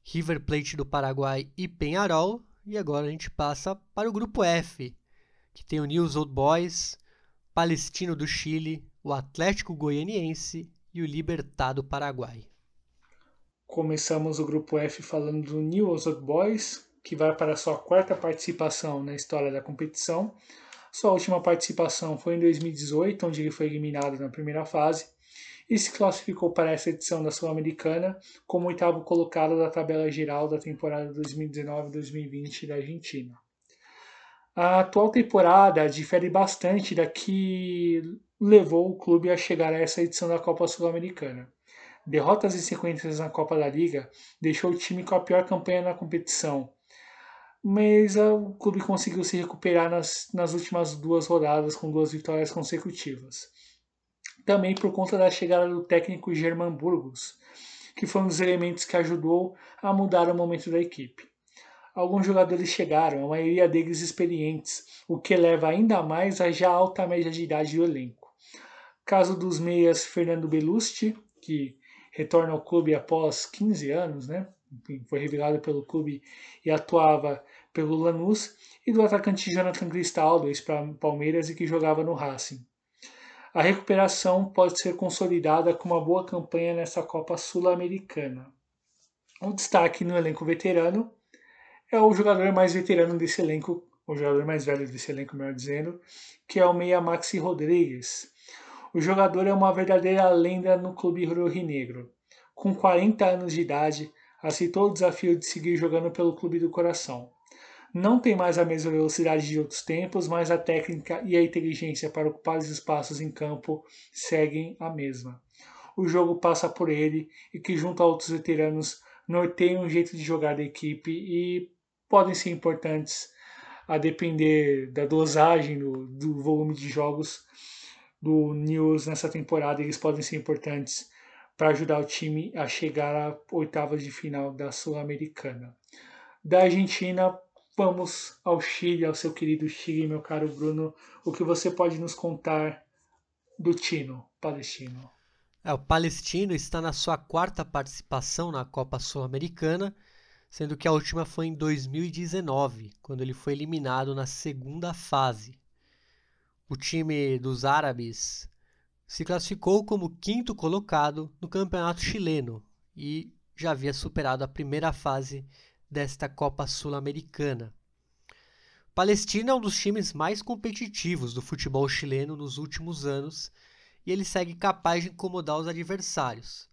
[SPEAKER 2] River Plate do Paraguai e Penharol. E agora a gente passa para o grupo F, que tem o News Old Boys, Palestino do Chile, o Atlético Goianiense e o Libertad do Paraguai.
[SPEAKER 1] Começamos o grupo F falando do News Old Boys, que vai para sua quarta participação na história da competição. Sua última participação foi em 2018, onde ele foi eliminado na primeira fase e se classificou para essa edição da Sul-Americana como oitavo colocado da tabela geral da temporada 2019-2020 da Argentina. A atual temporada difere bastante da que levou o clube a chegar a essa edição da Copa Sul-Americana. Derrotas e sequências na Copa da Liga deixou o time com a pior campanha na competição, mas o clube conseguiu se recuperar nas, nas últimas duas rodadas com duas vitórias consecutivas também por conta da chegada do técnico German Burgos, que foi um dos elementos que ajudou a mudar o momento da equipe. Alguns jogadores chegaram, a maioria deles experientes, o que leva ainda mais a já alta média de idade do elenco. Caso dos meias Fernando Belusti, que retorna ao clube após 15 anos, né? foi revelado pelo clube e atuava pelo Lanús, e do atacante Jonathan Cristaldo, ex-Palmeiras e que jogava no Racing a recuperação pode ser consolidada com uma boa campanha nessa Copa Sul-Americana. O destaque no elenco veterano é o jogador mais veterano desse elenco, o jogador mais velho desse elenco, melhor dizendo, que é o meia Maxi Rodrigues. O jogador é uma verdadeira lenda no clube rubro-negro. Com 40 anos de idade, aceitou o desafio de seguir jogando pelo clube do coração não tem mais a mesma velocidade de outros tempos, mas a técnica e a inteligência para ocupar os espaços em campo seguem a mesma. O jogo passa por ele e que, junto a outros veteranos, norteiam um jeito de jogar da equipe e podem ser importantes a depender da dosagem, do, do volume de jogos do News nessa temporada. Eles podem ser importantes para ajudar o time a chegar à oitava de final da Sul-Americana. Da Argentina, Vamos ao Chile, ao seu querido Chile, meu caro Bruno. O que você pode nos contar do Tino palestino?
[SPEAKER 2] É, o palestino está na sua quarta participação na Copa Sul-Americana, sendo que a última foi em 2019, quando ele foi eliminado na segunda fase. O time dos árabes se classificou como quinto colocado no campeonato chileno e já havia superado a primeira fase desta Copa Sul-Americana. Palestina é um dos times mais competitivos do futebol chileno nos últimos anos e ele segue capaz de incomodar os adversários.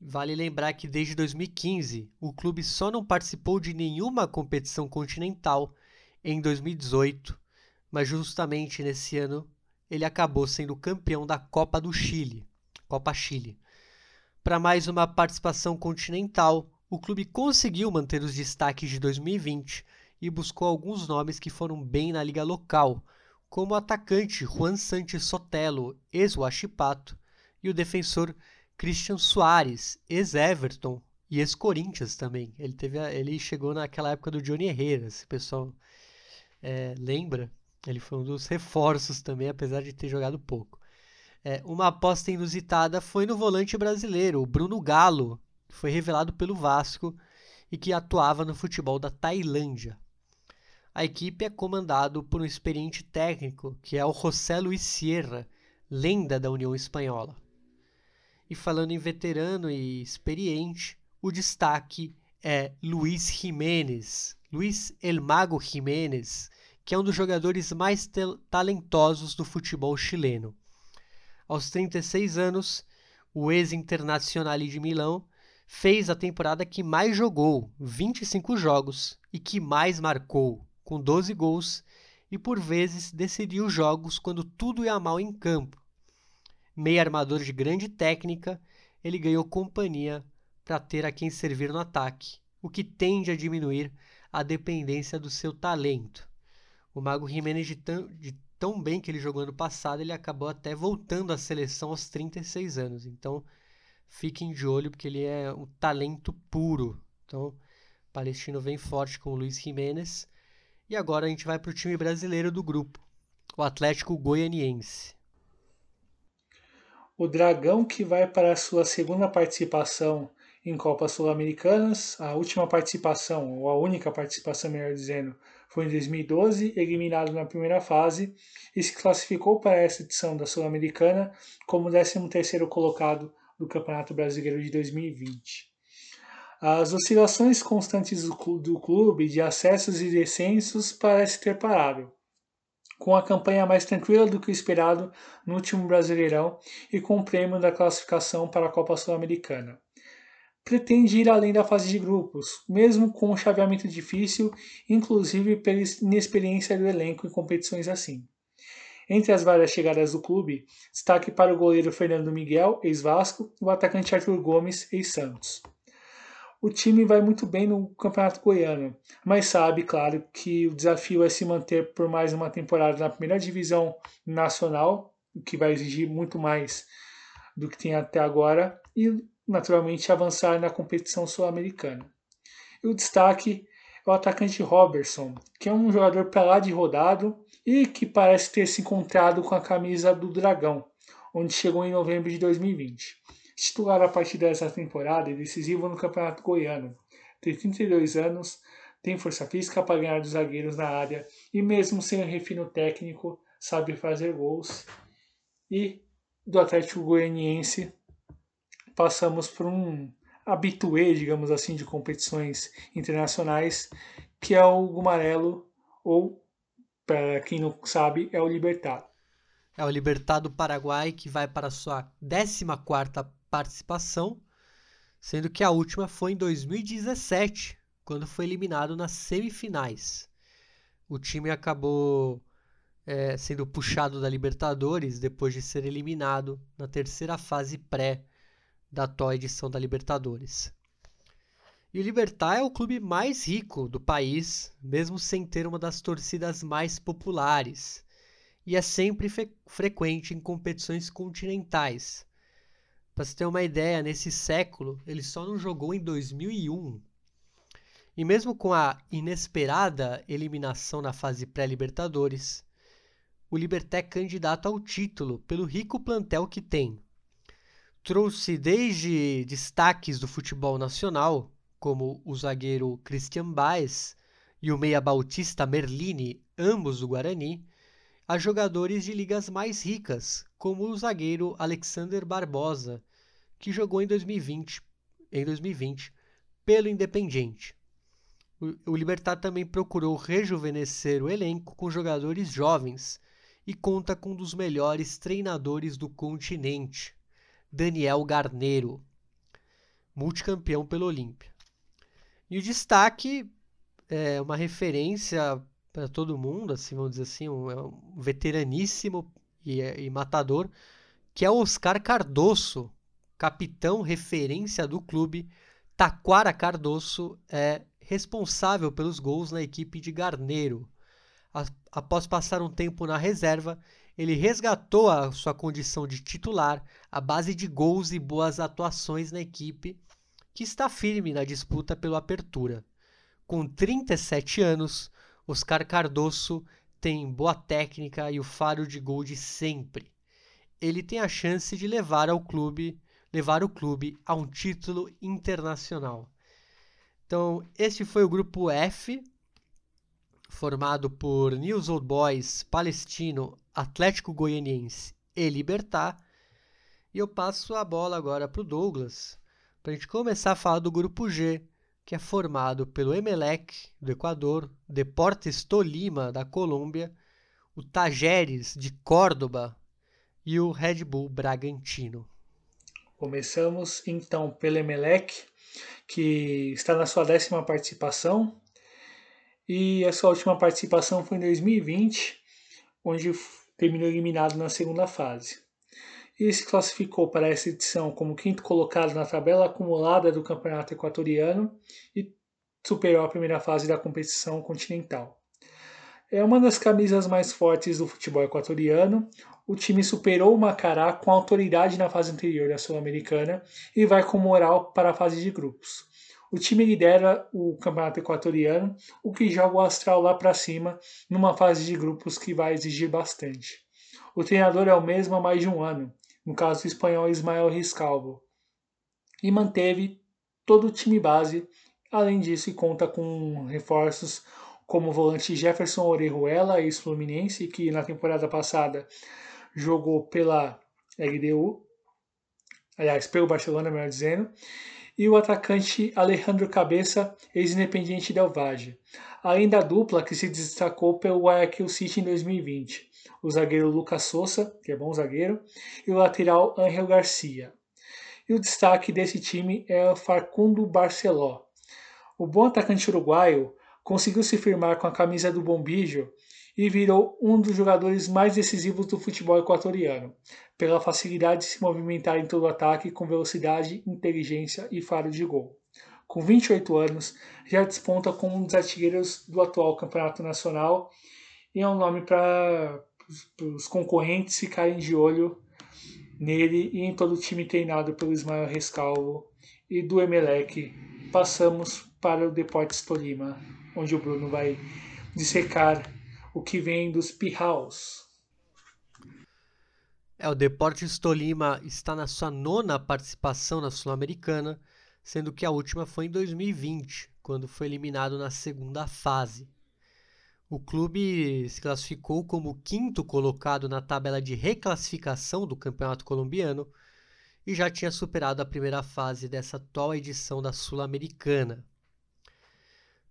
[SPEAKER 2] Vale lembrar que desde 2015 o clube só não participou de nenhuma competição continental em 2018, mas justamente nesse ano ele acabou sendo campeão da Copa do Chile, Copa Chile. Para mais uma participação continental, o clube conseguiu manter os destaques de 2020 e buscou alguns nomes que foram bem na liga local, como o atacante Juan Santos Sotelo, ex-Huachipato, e o defensor Christian Soares, ex-Everton e ex-Corinthians também. Ele, teve ele chegou naquela época do Johnny Herrera, se o pessoal é, lembra. Ele foi um dos reforços também, apesar de ter jogado pouco. É, uma aposta inusitada foi no volante brasileiro, o Bruno Galo, que foi revelado pelo Vasco e que atuava no futebol da Tailândia. A equipe é comandado por um experiente técnico que é o José Luis Sierra, lenda da União Espanhola. E falando em veterano e experiente, o destaque é Luiz Jiménez, Luiz El Mago Jiménez, que é um dos jogadores mais talentosos do futebol chileno. Aos 36 anos, o ex-internacional de Milão fez a temporada que mais jogou, 25 jogos, e que mais marcou, com 12 gols, e por vezes decidiu jogos quando tudo ia mal em campo. Meio armador de grande técnica, ele ganhou companhia para ter a quem servir no ataque, o que tende a diminuir a dependência do seu talento. O Mago Jiménez, de tão, de tão bem que ele jogou ano passado, ele acabou até voltando à seleção aos 36 anos. Então, fiquem de olho porque ele é um talento puro. Então, Palestino vem forte com o Luiz Jimenez. E agora a gente vai para o time brasileiro do grupo, o Atlético Goianiense.
[SPEAKER 1] O Dragão que vai para a sua segunda participação em Copas Sul-Americanas, a última participação, ou a única participação, melhor dizendo, foi em 2012, eliminado na primeira fase e se classificou para essa edição da Sul-Americana como 13º colocado do Campeonato Brasileiro de 2020. As oscilações constantes do clube de acessos e descensos parecem ter parado, com a campanha mais tranquila do que o esperado no último Brasileirão e com o prêmio da classificação para a Copa Sul-Americana. Pretende ir além da fase de grupos, mesmo com um chaveamento difícil, inclusive pela inexperiência do elenco em competições assim. Entre as várias chegadas do clube, destaque para o goleiro Fernando Miguel, ex-Vasco, e o atacante Arthur Gomes, ex-Santos. O time vai muito bem no Campeonato Goiano, mas sabe, claro, que o desafio é se manter por mais uma temporada na primeira divisão nacional, o que vai exigir muito mais do que tem até agora, e naturalmente avançar na competição sul-americana. E o destaque é o atacante Robertson, que é um jogador para lá de rodado e que parece ter se encontrado com a camisa do Dragão, onde chegou em novembro de 2020. Titular a partir dessa temporada e decisivo no Campeonato Goiano. Tem 32 anos, tem força física para ganhar dos zagueiros na área e, mesmo sem um refino técnico, sabe fazer gols. E do Atlético Goianiense passamos por um habitué, digamos assim, de competições internacionais, que é o Gumarelo ou para quem não sabe, é o Libertad.
[SPEAKER 2] É o Libertad do Paraguai que vai para a sua 14ª participação, sendo que a última foi em 2017, quando foi eliminado nas semifinais. O time acabou é, sendo puxado da Libertadores depois de ser eliminado na terceira fase pré da atual edição da Libertadores. E o Libertar é o clube mais rico do país, mesmo sem ter uma das torcidas mais populares, e é sempre frequente em competições continentais. Para você ter uma ideia, nesse século ele só não jogou em 2001. E mesmo com a inesperada eliminação na fase pré-Libertadores, o Liberté é candidato ao título pelo rico plantel que tem. Trouxe desde destaques do futebol nacional, como o zagueiro Christian Baez e o meia Bautista Merlini, ambos do Guarani, a jogadores de ligas mais ricas, como o zagueiro Alexander Barbosa, que jogou em 2020, em 2020 pelo Independiente. O, o Libertar também procurou rejuvenescer o elenco com jogadores jovens e conta com um dos melhores treinadores do continente, Daniel Garneiro, multicampeão pelo Olímpia. E o destaque é uma referência para todo mundo, assim, vamos dizer assim, um, é um veteraníssimo e, e matador, que é o Oscar Cardoso, capitão referência do clube. Taquara Cardoso é responsável pelos gols na equipe de Garneiro. Após passar um tempo na reserva, ele resgatou a sua condição de titular à base de gols e boas atuações na equipe que está firme na disputa pelo Apertura. Com 37 anos, Oscar Cardoso tem boa técnica e o faro de gol de sempre. Ele tem a chance de levar ao clube, levar o clube a um título internacional. Então, este foi o grupo F, formado por News Old Boys, Palestino, Atlético Goianiense e Libertar. E eu passo a bola agora para o Douglas, para a gente começar a falar do grupo G, que é formado pelo Emelec do Equador, Deportes Tolima da Colômbia, o Tajeres de Córdoba e o Red Bull Bragantino.
[SPEAKER 1] Começamos então pelo Emelec, que está na sua décima participação. E a sua última participação foi em 2020, onde terminou eliminado na segunda fase. E se classificou para essa edição como quinto colocado na tabela acumulada do Campeonato Equatoriano e superou a primeira fase da competição continental. É uma das camisas mais fortes do futebol equatoriano. O time superou o Macará com autoridade na fase anterior da Sul-Americana e vai com moral para a fase de grupos. O time lidera o campeonato equatoriano, o que joga o astral lá para cima numa fase de grupos que vai exigir bastante. O treinador é o mesmo há mais de um ano, no caso do espanhol Ismael Riscalvo, e manteve todo o time base. Além disso, conta com reforços como o volante Jefferson Orejuela, ex-fluminense, que na temporada passada jogou pela LDU, aliás, pelo Barcelona, melhor dizendo, e o atacante Alejandro Cabeça, ex-independiente Del Valle, além da dupla que se destacou pelo Guayaquil City em 2020, o zagueiro Lucas Souza, que é bom zagueiro, e o lateral Angel Garcia. E o destaque desse time é o Farcundo Barceló. O bom atacante uruguaio conseguiu se firmar com a camisa do Bombijo e virou um dos jogadores mais decisivos do futebol equatoriano, pela facilidade de se movimentar em todo o ataque com velocidade, inteligência e faro de gol. Com 28 anos, já desponta como um dos artilheiros do atual campeonato nacional e é um nome para os concorrentes ficarem de olho nele e em todo o time treinado pelo Ismael Rescalvo e do Emelec. Passamos para o Deportes Tolima onde o Bruno vai dissecar o que vem dos Pihaus.
[SPEAKER 2] É, o Deportes Tolima está na sua nona participação na Sul-Americana, sendo que a última foi em 2020, quando foi eliminado na segunda fase. O clube se classificou como quinto colocado na tabela de reclassificação do Campeonato Colombiano e já tinha superado a primeira fase dessa atual edição da Sul-Americana.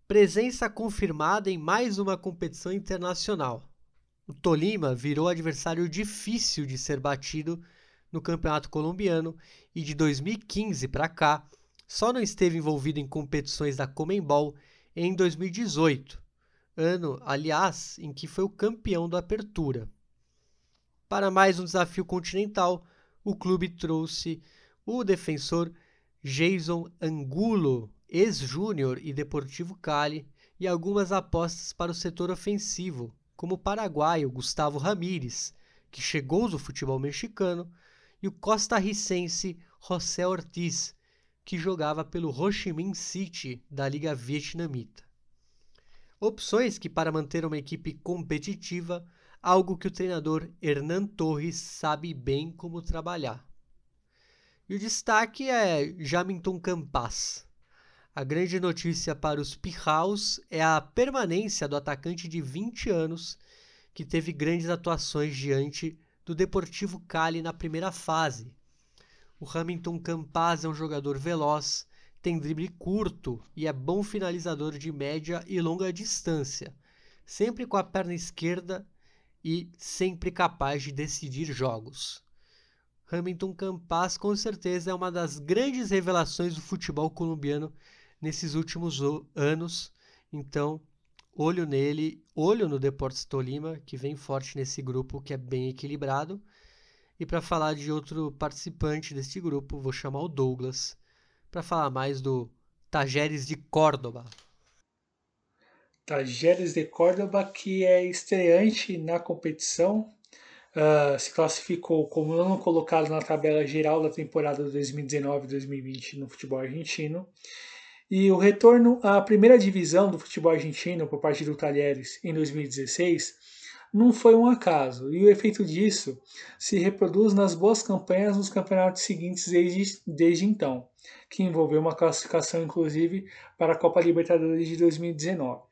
[SPEAKER 2] Presença confirmada em mais uma competição internacional. O Tolima virou adversário difícil de ser batido no Campeonato Colombiano e de 2015 para cá só não esteve envolvido em competições da Comembol em 2018, ano, aliás, em que foi o campeão da Apertura. Para mais um desafio continental, o clube trouxe o defensor Jason Angulo, ex-Júnior e Deportivo Cali, e algumas apostas para o setor ofensivo, como o paraguaio Gustavo Ramírez, que chegou do futebol mexicano, e o costarricense José Ortiz, que jogava pelo Ho Chi Minh City da Liga Vietnamita. Opções que, para manter uma equipe competitiva, algo que o treinador Hernan Torres sabe bem como trabalhar. E o destaque é Jamington Campas, a grande notícia para os Pijaus é a permanência do atacante de 20 anos, que teve grandes atuações diante do Deportivo Cali na primeira fase. O Hamilton Campaz é um jogador veloz, tem drible curto e é bom finalizador de média e longa distância, sempre com a perna esquerda e sempre capaz de decidir jogos. Hamilton Campaz com certeza é uma das grandes revelações do futebol colombiano nesses últimos anos. Então, olho nele, olho no Deportes Tolima, que vem forte nesse grupo que é bem equilibrado. E para falar de outro participante deste grupo, vou chamar o Douglas para falar mais do Tajeres de Córdoba.
[SPEAKER 1] Tajeres de Córdoba, que é estreante na competição, uh, se classificou como não colocado na tabela geral da temporada 2019-2020 no futebol argentino e o retorno à primeira divisão do futebol argentino por parte do Talheres em 2016 não foi um acaso, e o efeito disso se reproduz nas boas campanhas nos campeonatos seguintes desde, desde então, que envolveu uma classificação inclusive para a Copa Libertadores de 2019.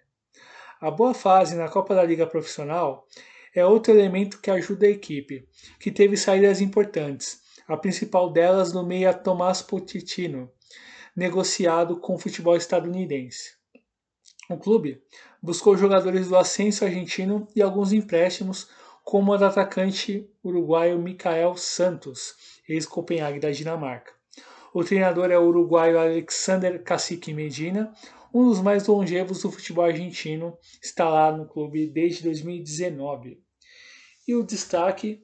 [SPEAKER 1] A boa fase na Copa da Liga Profissional é outro elemento que ajuda a equipe, que teve saídas importantes, a principal delas no meia Tomás Pochettino, negociado com o futebol estadunidense. O clube buscou jogadores do ascenso argentino e alguns empréstimos, como o do atacante uruguaio Micael Santos, ex-Copenhague da Dinamarca. O treinador é o uruguaio Alexander Cacique Medina, um dos mais longevos do futebol argentino, está lá no clube desde 2019. E o destaque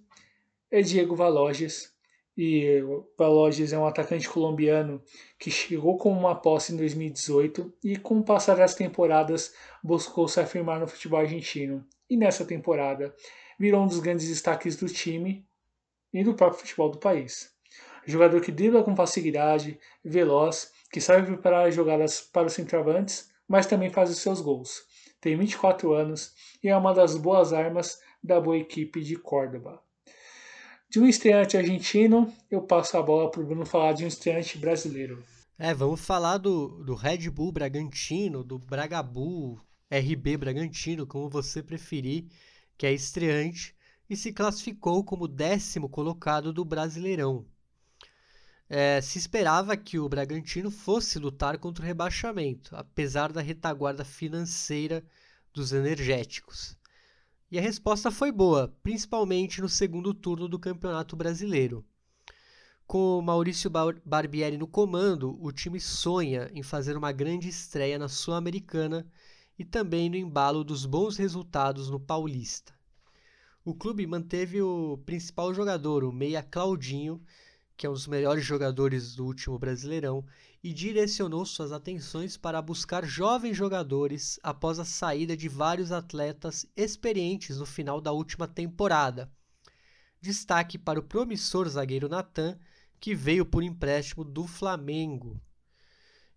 [SPEAKER 1] é Diego Valoges. E o Valoges é um atacante colombiano que chegou com uma posse em 2018 e com o passar das temporadas buscou se afirmar no futebol argentino. E nessa temporada virou um dos grandes destaques do time e do próprio futebol do país. Jogador que dribla com facilidade, veloz, que sabe preparar as jogadas para os centroavantes, mas também faz os seus gols. Tem 24 anos e é uma das boas armas da boa equipe de Córdoba. De um estreante argentino, eu passo a bola para o Bruno falar de um estreante brasileiro.
[SPEAKER 2] É, vamos falar do, do Red Bull Bragantino, do Bragabu, RB Bragantino, como você preferir, que é estreante e se classificou como décimo colocado do Brasileirão. É, se esperava que o Bragantino fosse lutar contra o rebaixamento, apesar da retaguarda financeira dos energéticos. E a resposta foi boa, principalmente no segundo turno do Campeonato Brasileiro. Com Maurício Barbieri no comando, o time sonha em fazer uma grande estreia na Sul-Americana e também no embalo dos bons resultados no Paulista. O clube manteve o principal jogador, o meia Claudinho, que é um dos melhores jogadores do último Brasileirão, e direcionou suas atenções para buscar jovens jogadores após a saída de vários atletas experientes no final da última temporada. Destaque para o promissor zagueiro Natan, que veio por empréstimo do Flamengo.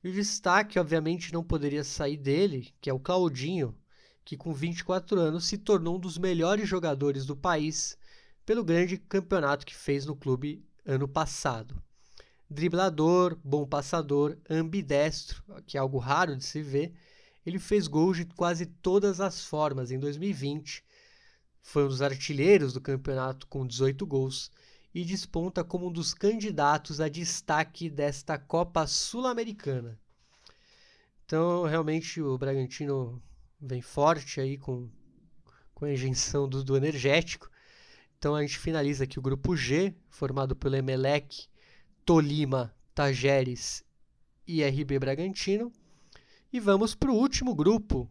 [SPEAKER 2] E o destaque, obviamente, não poderia sair dele, que é o Claudinho, que com 24 anos se tornou um dos melhores jogadores do país pelo grande campeonato que fez no clube ano passado. Driblador, bom passador, ambidestro, que é algo raro de se ver, ele fez gols de quase todas as formas em 2020. Foi um dos artilheiros do campeonato com 18 gols e desponta como um dos candidatos a destaque desta Copa Sul-Americana. Então, realmente, o Bragantino vem forte aí com, com a injeção do, do energético. Então a gente finaliza aqui o grupo G, formado pelo Emelec, Tolima, Tajeres e RB Bragantino. E vamos para o último grupo,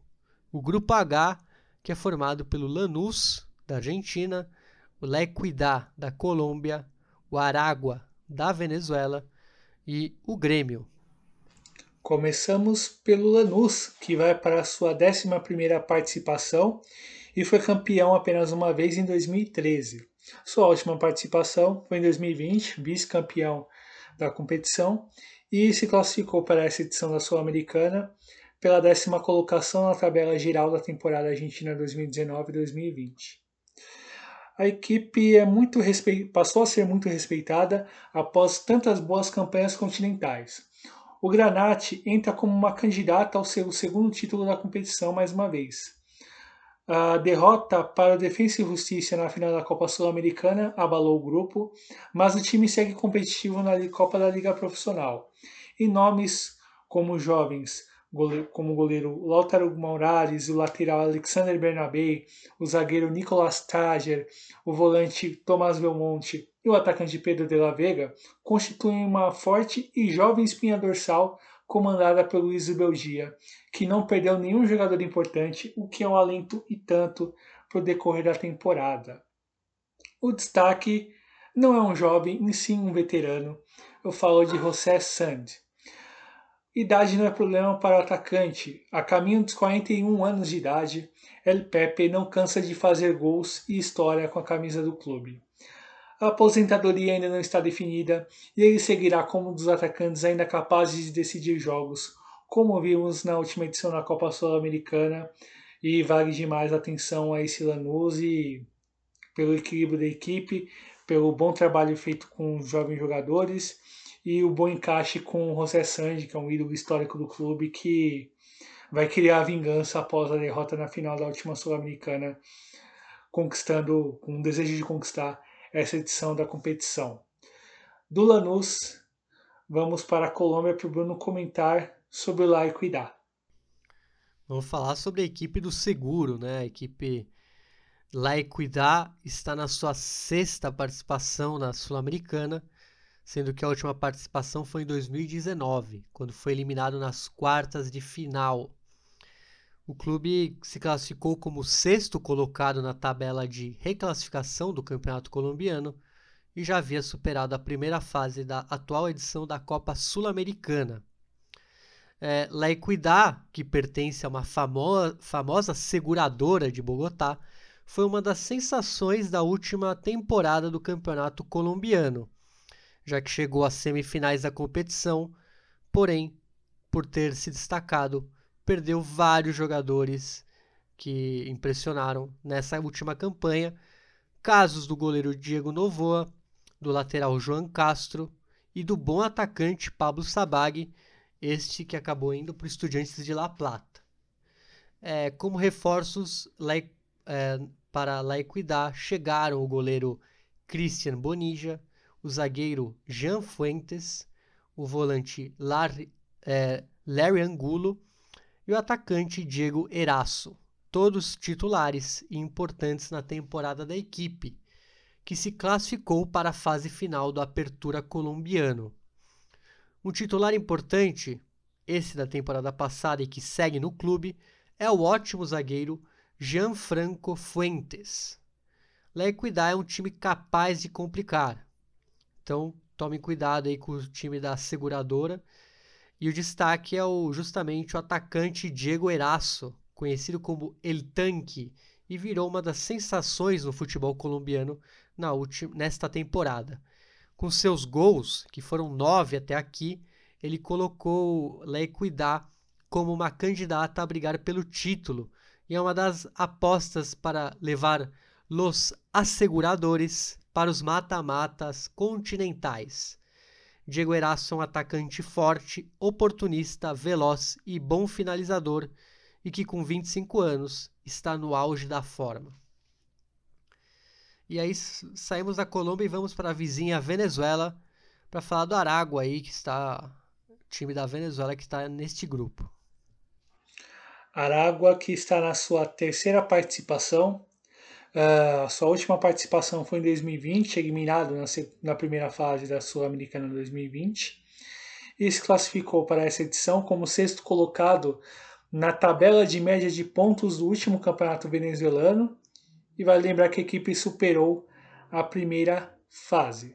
[SPEAKER 2] o grupo H, que é formado pelo Lanús, da Argentina, o La da Colômbia, o Aragua, da Venezuela e o Grêmio.
[SPEAKER 1] Começamos pelo Lanús, que vai para a sua 11 participação e foi campeão apenas uma vez em 2013. Sua última participação foi em 2020, vice-campeão da competição, e se classificou para essa edição da Sul-Americana pela décima colocação na tabela geral da temporada argentina 2019-2020. A equipe é muito respe... passou a ser muito respeitada após tantas boas campanhas continentais. O Granate entra como uma candidata ao seu segundo título da competição mais uma vez. A derrota para o Defensa e Justiça na final da Copa Sul-Americana abalou o grupo, mas o time segue competitivo na Copa da Liga Profissional. E nomes como jovens, como o goleiro Lautaro Morales, o lateral Alexander Bernabé, o zagueiro Nicolas Tager, o volante Tomás Belmonte e o atacante Pedro de la Vega, constituem uma forte e jovem espinha dorsal comandada pelo Luiz Belgia, que não perdeu nenhum jogador importante, o que é um alento e tanto para o decorrer da temporada. O destaque não é um jovem, em sim um veterano. Eu falo de José Sand. Idade não é problema para o atacante. A caminho dos 41 anos de idade, El Pepe não cansa de fazer gols e história com a camisa do clube. A aposentadoria ainda não está definida e ele seguirá como um dos atacantes ainda capazes de decidir jogos, como vimos na última edição da Copa Sul-Americana. E vale demais a atenção a esse Lanús e pelo equilíbrio da equipe, pelo bom trabalho feito com os jovens jogadores e o bom encaixe com o José Sandy, que é um ídolo histórico do clube que vai criar vingança após a derrota na final da última Sul-Americana, conquistando, com um desejo de conquistar essa edição da competição. Do Lanús, vamos para a Colômbia para o Bruno comentar sobre o La Equidad.
[SPEAKER 2] Vamos falar sobre a equipe do Seguro, né? A equipe La Equidad está na sua sexta participação na Sul-Americana, sendo que a última participação foi em 2019, quando foi eliminado nas quartas de final. O clube se classificou como sexto colocado na tabela de reclassificação do Campeonato Colombiano e já havia superado a primeira fase da atual edição da Copa Sul-Americana. É, La Equidad, que pertence a uma famo famosa seguradora de Bogotá, foi uma das sensações da última temporada do Campeonato Colombiano, já que chegou às semifinais da competição, porém, por ter se destacado, perdeu vários jogadores que impressionaram nessa última campanha. Casos do goleiro Diego Novoa, do lateral João Castro e do bom atacante Pablo Sabag, este que acabou indo para o Estudiantes de La Plata. É, como reforços é, para La Equidad chegaram o goleiro Christian Bonija, o zagueiro Jean Fuentes, o volante é, Larry Angulo e o atacante Diego Eraço, todos titulares e importantes na temporada da equipe, que se classificou para a fase final do Apertura colombiano. Um titular importante, esse da temporada passada e que segue no clube, é o ótimo zagueiro Gianfranco Fuentes. La Equidad é um time capaz de complicar. Então, tomem cuidado aí com o time da seguradora e o destaque é o, justamente o atacante Diego Eraço, conhecido como El Tanque, e virou uma das sensações no futebol colombiano na última, nesta temporada. Com seus gols, que foram nove até aqui, ele colocou La Equidad como uma candidata a brigar pelo título e é uma das apostas para levar los asseguradores para os mata-matas continentais. Diego Eraço é um atacante forte, oportunista, veloz e bom finalizador e que com 25 anos está no auge da forma. E aí saímos da Colômbia e vamos para a vizinha Venezuela para falar do Aragua aí que está time da Venezuela que está neste grupo.
[SPEAKER 1] Aragua que está na sua terceira participação Uh, sua última participação foi em 2020, eliminado na, na primeira fase da Sul-Americana 2020, e se classificou para essa edição como sexto colocado na tabela de média de pontos do último campeonato venezuelano, e vai lembrar que a equipe superou a primeira fase.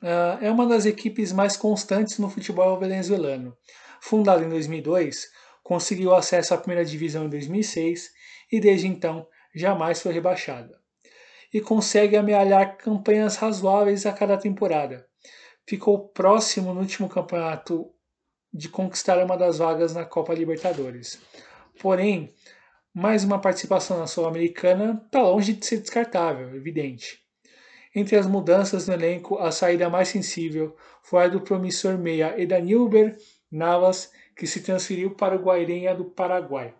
[SPEAKER 1] Uh, é uma das equipes mais constantes no futebol venezuelano. Fundada em 2002, conseguiu acesso à primeira divisão em 2006 e desde então jamais foi rebaixada. E consegue amealhar campanhas razoáveis a cada temporada. Ficou próximo no último campeonato de conquistar uma das vagas na Copa Libertadores. Porém, mais uma participação na Sul-Americana está longe de ser descartável, evidente. Entre as mudanças no elenco, a saída mais sensível foi a do promissor meia Edanilber Navas, que se transferiu para o Guairenha do Paraguai.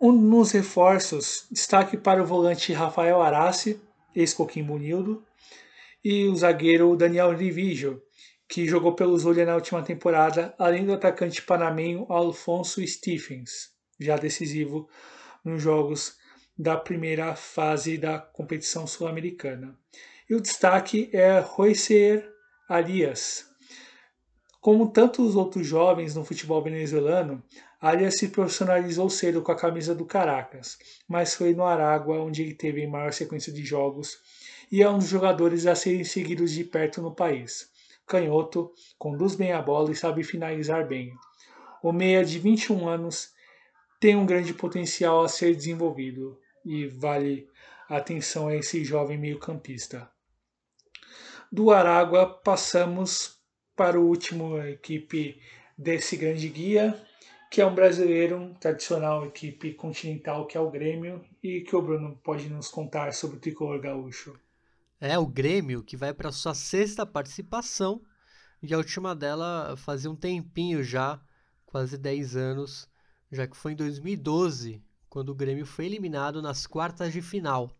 [SPEAKER 1] Um, nos reforços, destaque para o volante Rafael Arassi, ex-Coquimbo Nildo, e o zagueiro Daniel Rivigio, que jogou pelo Zulia na última temporada, além do atacante panamenho Alfonso Stephens, já decisivo nos jogos da primeira fase da competição sul-americana. E o destaque é Roycer Arias. Como tantos outros jovens no futebol venezuelano, Arias se profissionalizou cedo com a camisa do Caracas, mas foi no Aragua onde ele teve a maior sequência de jogos e é um dos jogadores a serem seguidos de perto no país. Canhoto, conduz bem a bola e sabe finalizar bem. O meia de 21 anos tem um grande potencial a ser desenvolvido e vale atenção a esse jovem meio-campista. Do Aragua passamos para o último equipe desse grande guia, que é um brasileiro, um tradicional equipe continental que é o Grêmio e que o Bruno pode nos contar sobre o tricolor gaúcho.
[SPEAKER 2] É o Grêmio que vai para sua sexta participação e a última dela fazia um tempinho já, quase 10 anos, já que foi em 2012, quando o Grêmio foi eliminado nas quartas de final.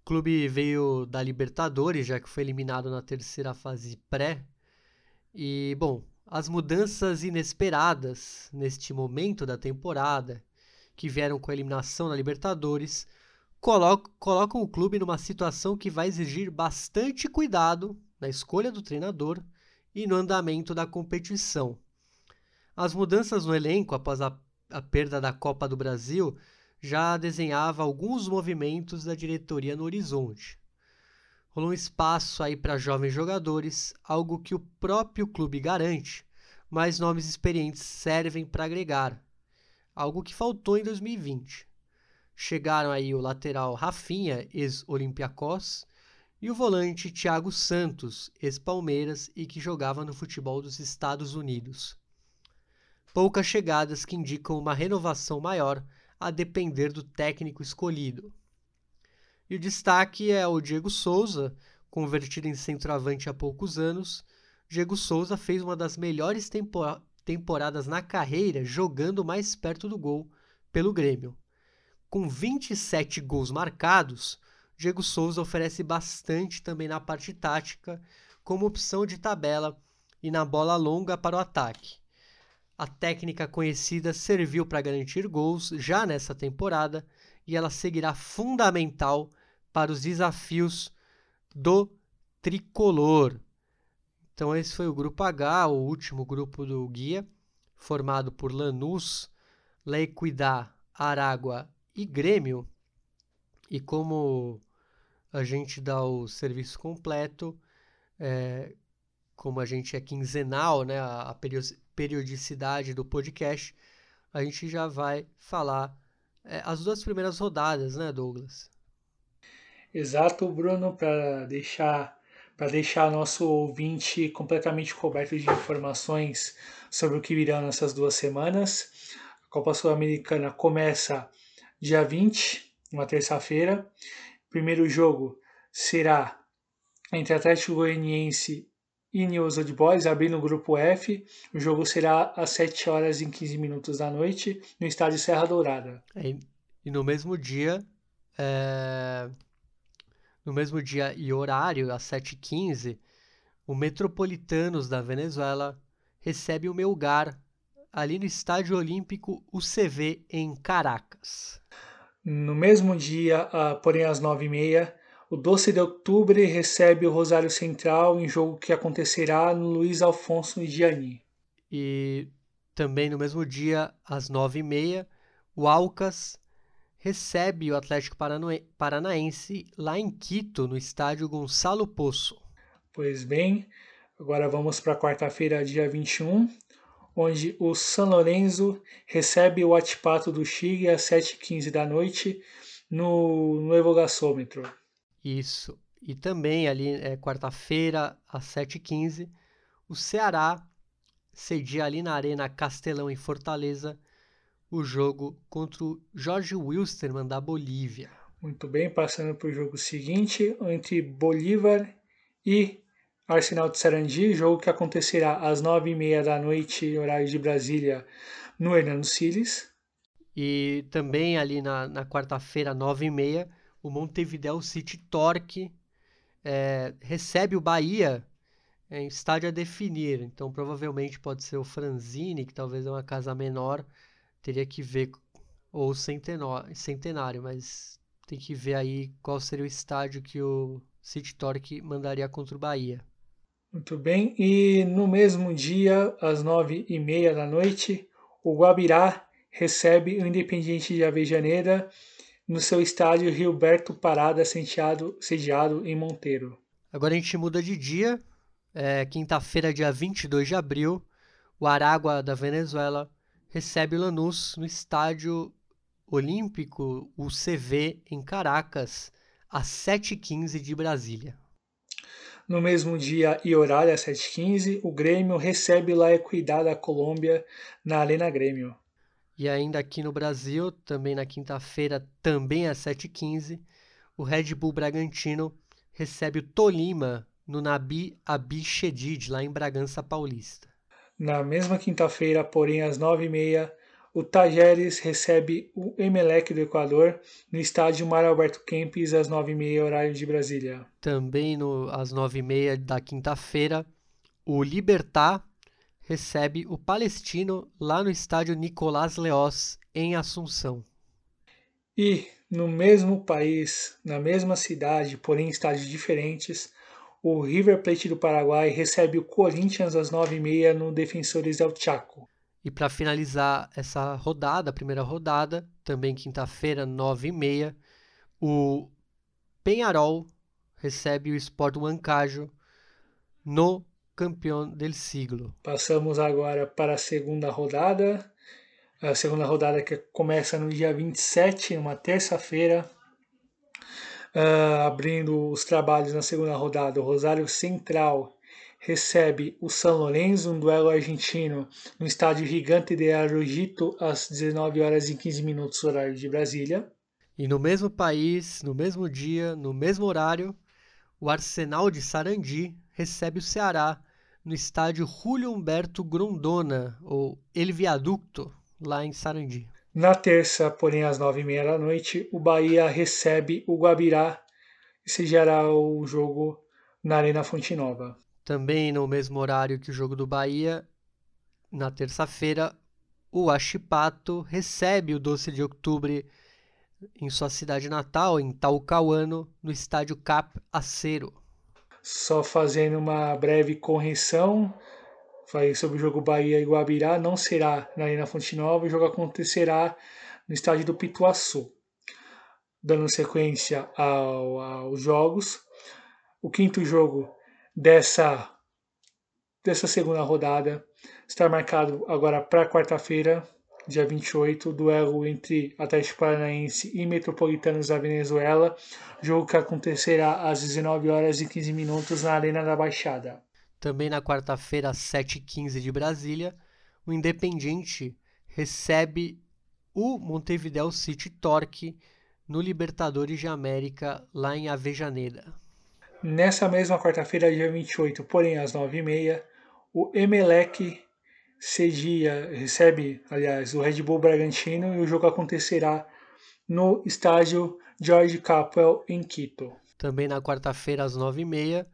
[SPEAKER 2] O clube veio da Libertadores, já que foi eliminado na terceira fase pré. E, bom, as mudanças inesperadas neste momento da temporada, que vieram com a eliminação na Libertadores, colocam o clube numa situação que vai exigir bastante cuidado na escolha do treinador e no andamento da competição. As mudanças no elenco após a, a perda da Copa do Brasil já desenhava alguns movimentos da diretoria no horizonte. Rolou um espaço aí para jovens jogadores, algo que o próprio clube garante, mas nomes experientes servem para agregar, algo que faltou em 2020. Chegaram aí o lateral Rafinha, ex-Olympiacos, e o volante Thiago Santos, ex-Palmeiras e que jogava no futebol dos Estados Unidos. Poucas chegadas que indicam uma renovação maior a depender do técnico escolhido. E o destaque é o Diego Souza, convertido em centroavante há poucos anos. Diego Souza fez uma das melhores tempor temporadas na carreira jogando mais perto do gol pelo Grêmio. Com 27 gols marcados, Diego Souza oferece bastante também na parte tática, como opção de tabela e na bola longa para o ataque. A técnica conhecida serviu para garantir gols já nessa temporada e ela seguirá fundamental para os desafios do tricolor. Então, esse foi o grupo H, o último grupo do guia, formado por Lanús, Lequidá, Aragua e Grêmio. E como a gente dá o serviço completo, é, como a gente é quinzenal, né, a, a periodicidade do podcast, a gente já vai falar é, as duas primeiras rodadas, né, Douglas?
[SPEAKER 1] Exato, Bruno, para deixar para deixar nosso ouvinte completamente coberto de informações sobre o que virá nessas duas semanas. A Copa Sul-Americana começa dia 20, uma terça-feira. Primeiro jogo será entre Atlético Goianiense e News Old Boys, abrindo o grupo F. O jogo será às 7 horas e 15 minutos da noite, no estádio Serra Dourada.
[SPEAKER 2] E no mesmo dia, é... no mesmo dia e horário, às 7h15, o Metropolitanos da Venezuela recebe o Melgar ali no Estádio Olímpico UCV em Caracas.
[SPEAKER 1] No mesmo dia, porém às 9h30, o Doce de Outubro recebe o Rosário Central em jogo que acontecerá no Luiz Alfonso Gianni.
[SPEAKER 2] E também no mesmo dia, às nove e meia, o Alcas recebe o Atlético Paranaense lá em Quito, no estádio Gonçalo Poço.
[SPEAKER 1] Pois bem, agora vamos para quarta-feira, dia 21, onde o São Lourenço recebe o Atipato do Chile às 7h15 da noite no, no Evogaçômetro.
[SPEAKER 2] Isso. E também ali, é, quarta-feira, às 7h15, o Ceará cedia ali na Arena Castelão, em Fortaleza, o jogo contra o Jorge Wilstermann, da Bolívia.
[SPEAKER 1] Muito bem, passando para o jogo seguinte, entre Bolívar e Arsenal de Sarandi, jogo que acontecerá às 9h30 da noite, horário de Brasília, no Hernando Siles.
[SPEAKER 2] E também ali na, na quarta-feira, 9h30, o Montevideo City Torque é, recebe o Bahia em estádio a definir. Então, provavelmente pode ser o Franzini, que talvez é uma casa menor, teria que ver, ou o Centenário, mas tem que ver aí qual seria o estádio que o City Torque mandaria contra o Bahia.
[SPEAKER 1] Muito bem, e no mesmo dia, às nove e meia da noite, o Guabirá recebe o Independiente de Avejaneira no seu estádio Gilberto Parada, sediado, sediado em Monteiro.
[SPEAKER 2] Agora a gente muda de dia. É, Quinta-feira, dia 22 de abril, o Aragua da Venezuela recebe o Lanús no estádio Olímpico, o CV, em Caracas, às 7h15 de Brasília.
[SPEAKER 1] No mesmo dia e horário, às 7h15, o Grêmio recebe lá Equidad da Colômbia na Arena Grêmio.
[SPEAKER 2] E ainda aqui no Brasil, também na quinta-feira, também às 7h15, o Red Bull Bragantino recebe o Tolima no Nabi Abichedid, lá em Bragança Paulista.
[SPEAKER 1] Na mesma quinta-feira, porém às 9h30, o Tajeres recebe o Emelec do Equador no estádio Mar Alberto Kempis às 9h30, horário de Brasília.
[SPEAKER 2] Também no, às 9h30 da quinta-feira, o Libertar recebe o Palestino lá no estádio Nicolás Leós, em Assunção.
[SPEAKER 1] E no mesmo país, na mesma cidade, porém em estádios diferentes, o River Plate do Paraguai recebe o Corinthians às 9h30 no Defensores del Chaco.
[SPEAKER 2] E para finalizar essa rodada, a primeira rodada, também quinta-feira, 9h30, o Penharol recebe o Sport Huancajo no campeão del siglo.
[SPEAKER 1] Passamos agora para a segunda rodada. A segunda rodada que começa no dia 27, uma terça-feira. Uh, abrindo os trabalhos na segunda rodada, o Rosário Central recebe o São Lourenço, um duelo argentino, no estádio Gigante de Arrojito, às 19 horas e 15 minutos, horário de Brasília.
[SPEAKER 2] E no mesmo país, no mesmo dia, no mesmo horário, o Arsenal de Sarandi recebe o Ceará no estádio Julio Humberto Grondona, ou El Viaducto, lá em Sarandi.
[SPEAKER 1] Na terça, porém, às nove e meia da noite, o Bahia recebe o Guabirá e se gerará o jogo na Arena Fonte Nova.
[SPEAKER 2] Também no mesmo horário que o jogo do Bahia, na terça-feira, o Achipato recebe o Doce de Outubro em sua cidade natal, em Talcahuano, no estádio Cap Acero.
[SPEAKER 1] Só fazendo uma breve correção sobre o jogo Bahia e Guabirá, não será na Arena Fonte Nova, o jogo acontecerá no estádio do Pituaçu. Dando sequência ao, aos jogos, o quinto jogo dessa, dessa segunda rodada está marcado agora para quarta-feira, dia 28, duelo entre Atlético Paranaense e Metropolitanos da Venezuela, jogo que acontecerá às 19 horas e 15 minutos na Arena da Baixada.
[SPEAKER 2] Também na quarta-feira, às 7h15 de Brasília, o Independiente recebe o Montevideo City Torque no Libertadores de América, lá em Avejaneda.
[SPEAKER 1] Nessa mesma quarta-feira, dia 28, porém às 9h30, o Emelec cedia, recebe, aliás, o Red Bull Bragantino e o jogo acontecerá no estádio George Capwell em Quito.
[SPEAKER 2] Também na quarta-feira às 9h30,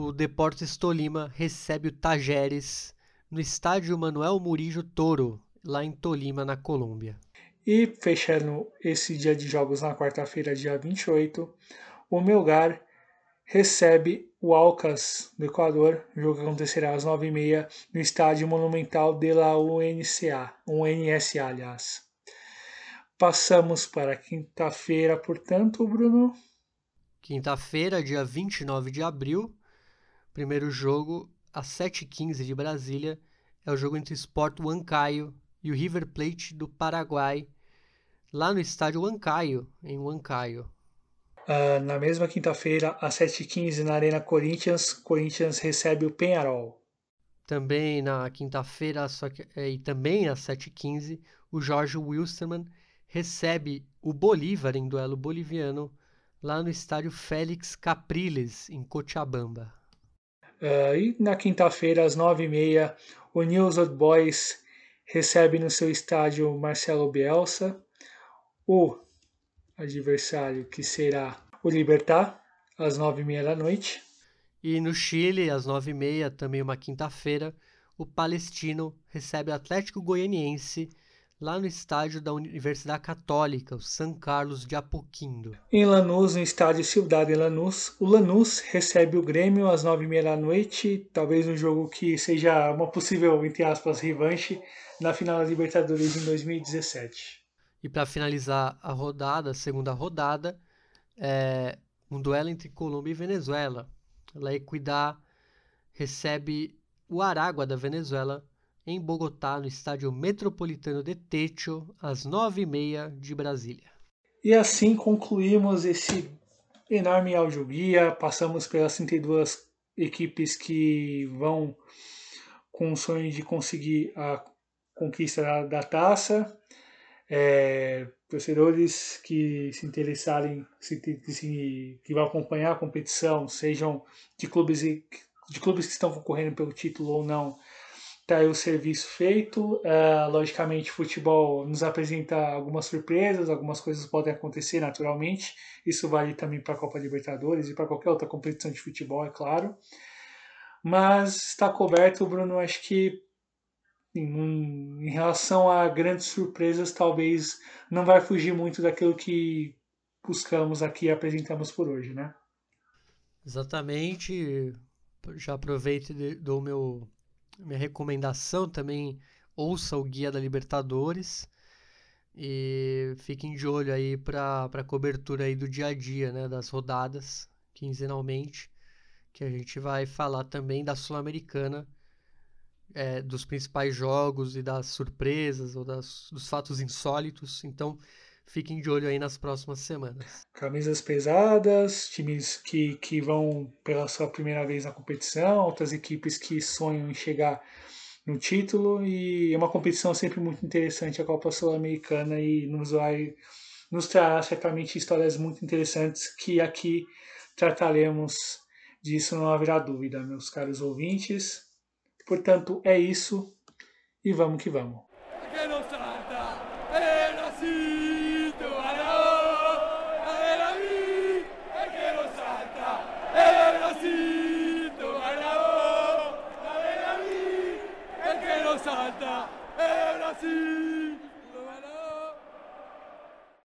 [SPEAKER 2] o Deportes Tolima recebe o Tajeres no estádio Manuel Murillo Toro, lá em Tolima, na Colômbia.
[SPEAKER 1] E fechando esse dia de jogos na quarta-feira, dia 28, o Melgar recebe o Alcas do Equador. O jogo acontecerá às 9h30 no Estádio Monumental de la UNCA, UNSA, aliás. Passamos para quinta-feira, portanto, Bruno.
[SPEAKER 2] Quinta-feira, dia 29 de abril, primeiro jogo às 7h15 de Brasília, é o jogo entre o Sport Huancayo e o River Plate do Paraguai, lá no estádio Huancayo, em Huancayo.
[SPEAKER 1] Uh, na mesma quinta-feira, às 7h15, na Arena Corinthians, Corinthians recebe o Penharol.
[SPEAKER 2] Também na quinta-feira, é, e também às 7h15, o Jorge Wilstermann recebe o Bolívar em duelo boliviano lá no estádio Félix Capriles, em Cochabamba.
[SPEAKER 1] Uh, e na quinta-feira, às 9h30, o News Old Boys recebe no seu estádio Marcelo Bielsa o adversário que será o Libertar, às nove e meia da noite.
[SPEAKER 2] E no Chile, às nove e meia, também uma quinta-feira, o Palestino recebe o Atlético Goianiense lá no estádio da Universidade Católica, o San Carlos de Apoquindo.
[SPEAKER 1] Em Lanús, no estádio Cidade Lanús, o Lanús recebe o Grêmio às nove e meia da noite, talvez um jogo que seja uma possível, entre aspas, revanche na final da Libertadores em 2017.
[SPEAKER 2] E para finalizar a rodada, a segunda rodada, é um duelo entre Colômbia e Venezuela. La Equidad recebe o Aragua da Venezuela em Bogotá, no estádio Metropolitano de Techo, às nove e meia de Brasília.
[SPEAKER 1] E assim concluímos esse enorme audioguia. Passamos pelas 32 equipes que vão com o sonho de conseguir a conquista da, da taça é, torcedores que se interessarem, se, se, que vão acompanhar a competição, sejam de clubes, de clubes que estão concorrendo pelo título ou não, tá aí o serviço feito. É, logicamente, futebol nos apresenta algumas surpresas, algumas coisas podem acontecer naturalmente. Isso vale também para a Copa Libertadores e para qualquer outra competição de futebol, é claro. Mas está coberto, Bruno. Acho que em, em relação a grandes surpresas, talvez não vai fugir muito daquilo que buscamos aqui e apresentamos por hoje, né?
[SPEAKER 2] Exatamente. Já aproveito dou meu, minha recomendação também. Ouça o Guia da Libertadores e fiquem de olho aí para a cobertura aí do dia a dia, né, das rodadas, quinzenalmente, que a gente vai falar também da Sul-Americana, é, dos principais jogos e das surpresas ou das, dos fatos insólitos. Então, fiquem de olho aí nas próximas semanas.
[SPEAKER 1] Camisas pesadas, times que, que vão pela sua primeira vez na competição, outras equipes que sonham em chegar no título e é uma competição sempre muito interessante a Copa Sul-Americana e nos vai nos trará certamente histórias muito interessantes que aqui trataremos disso não haverá dúvida, meus caros ouvintes. Portanto, é isso e vamos que vamos.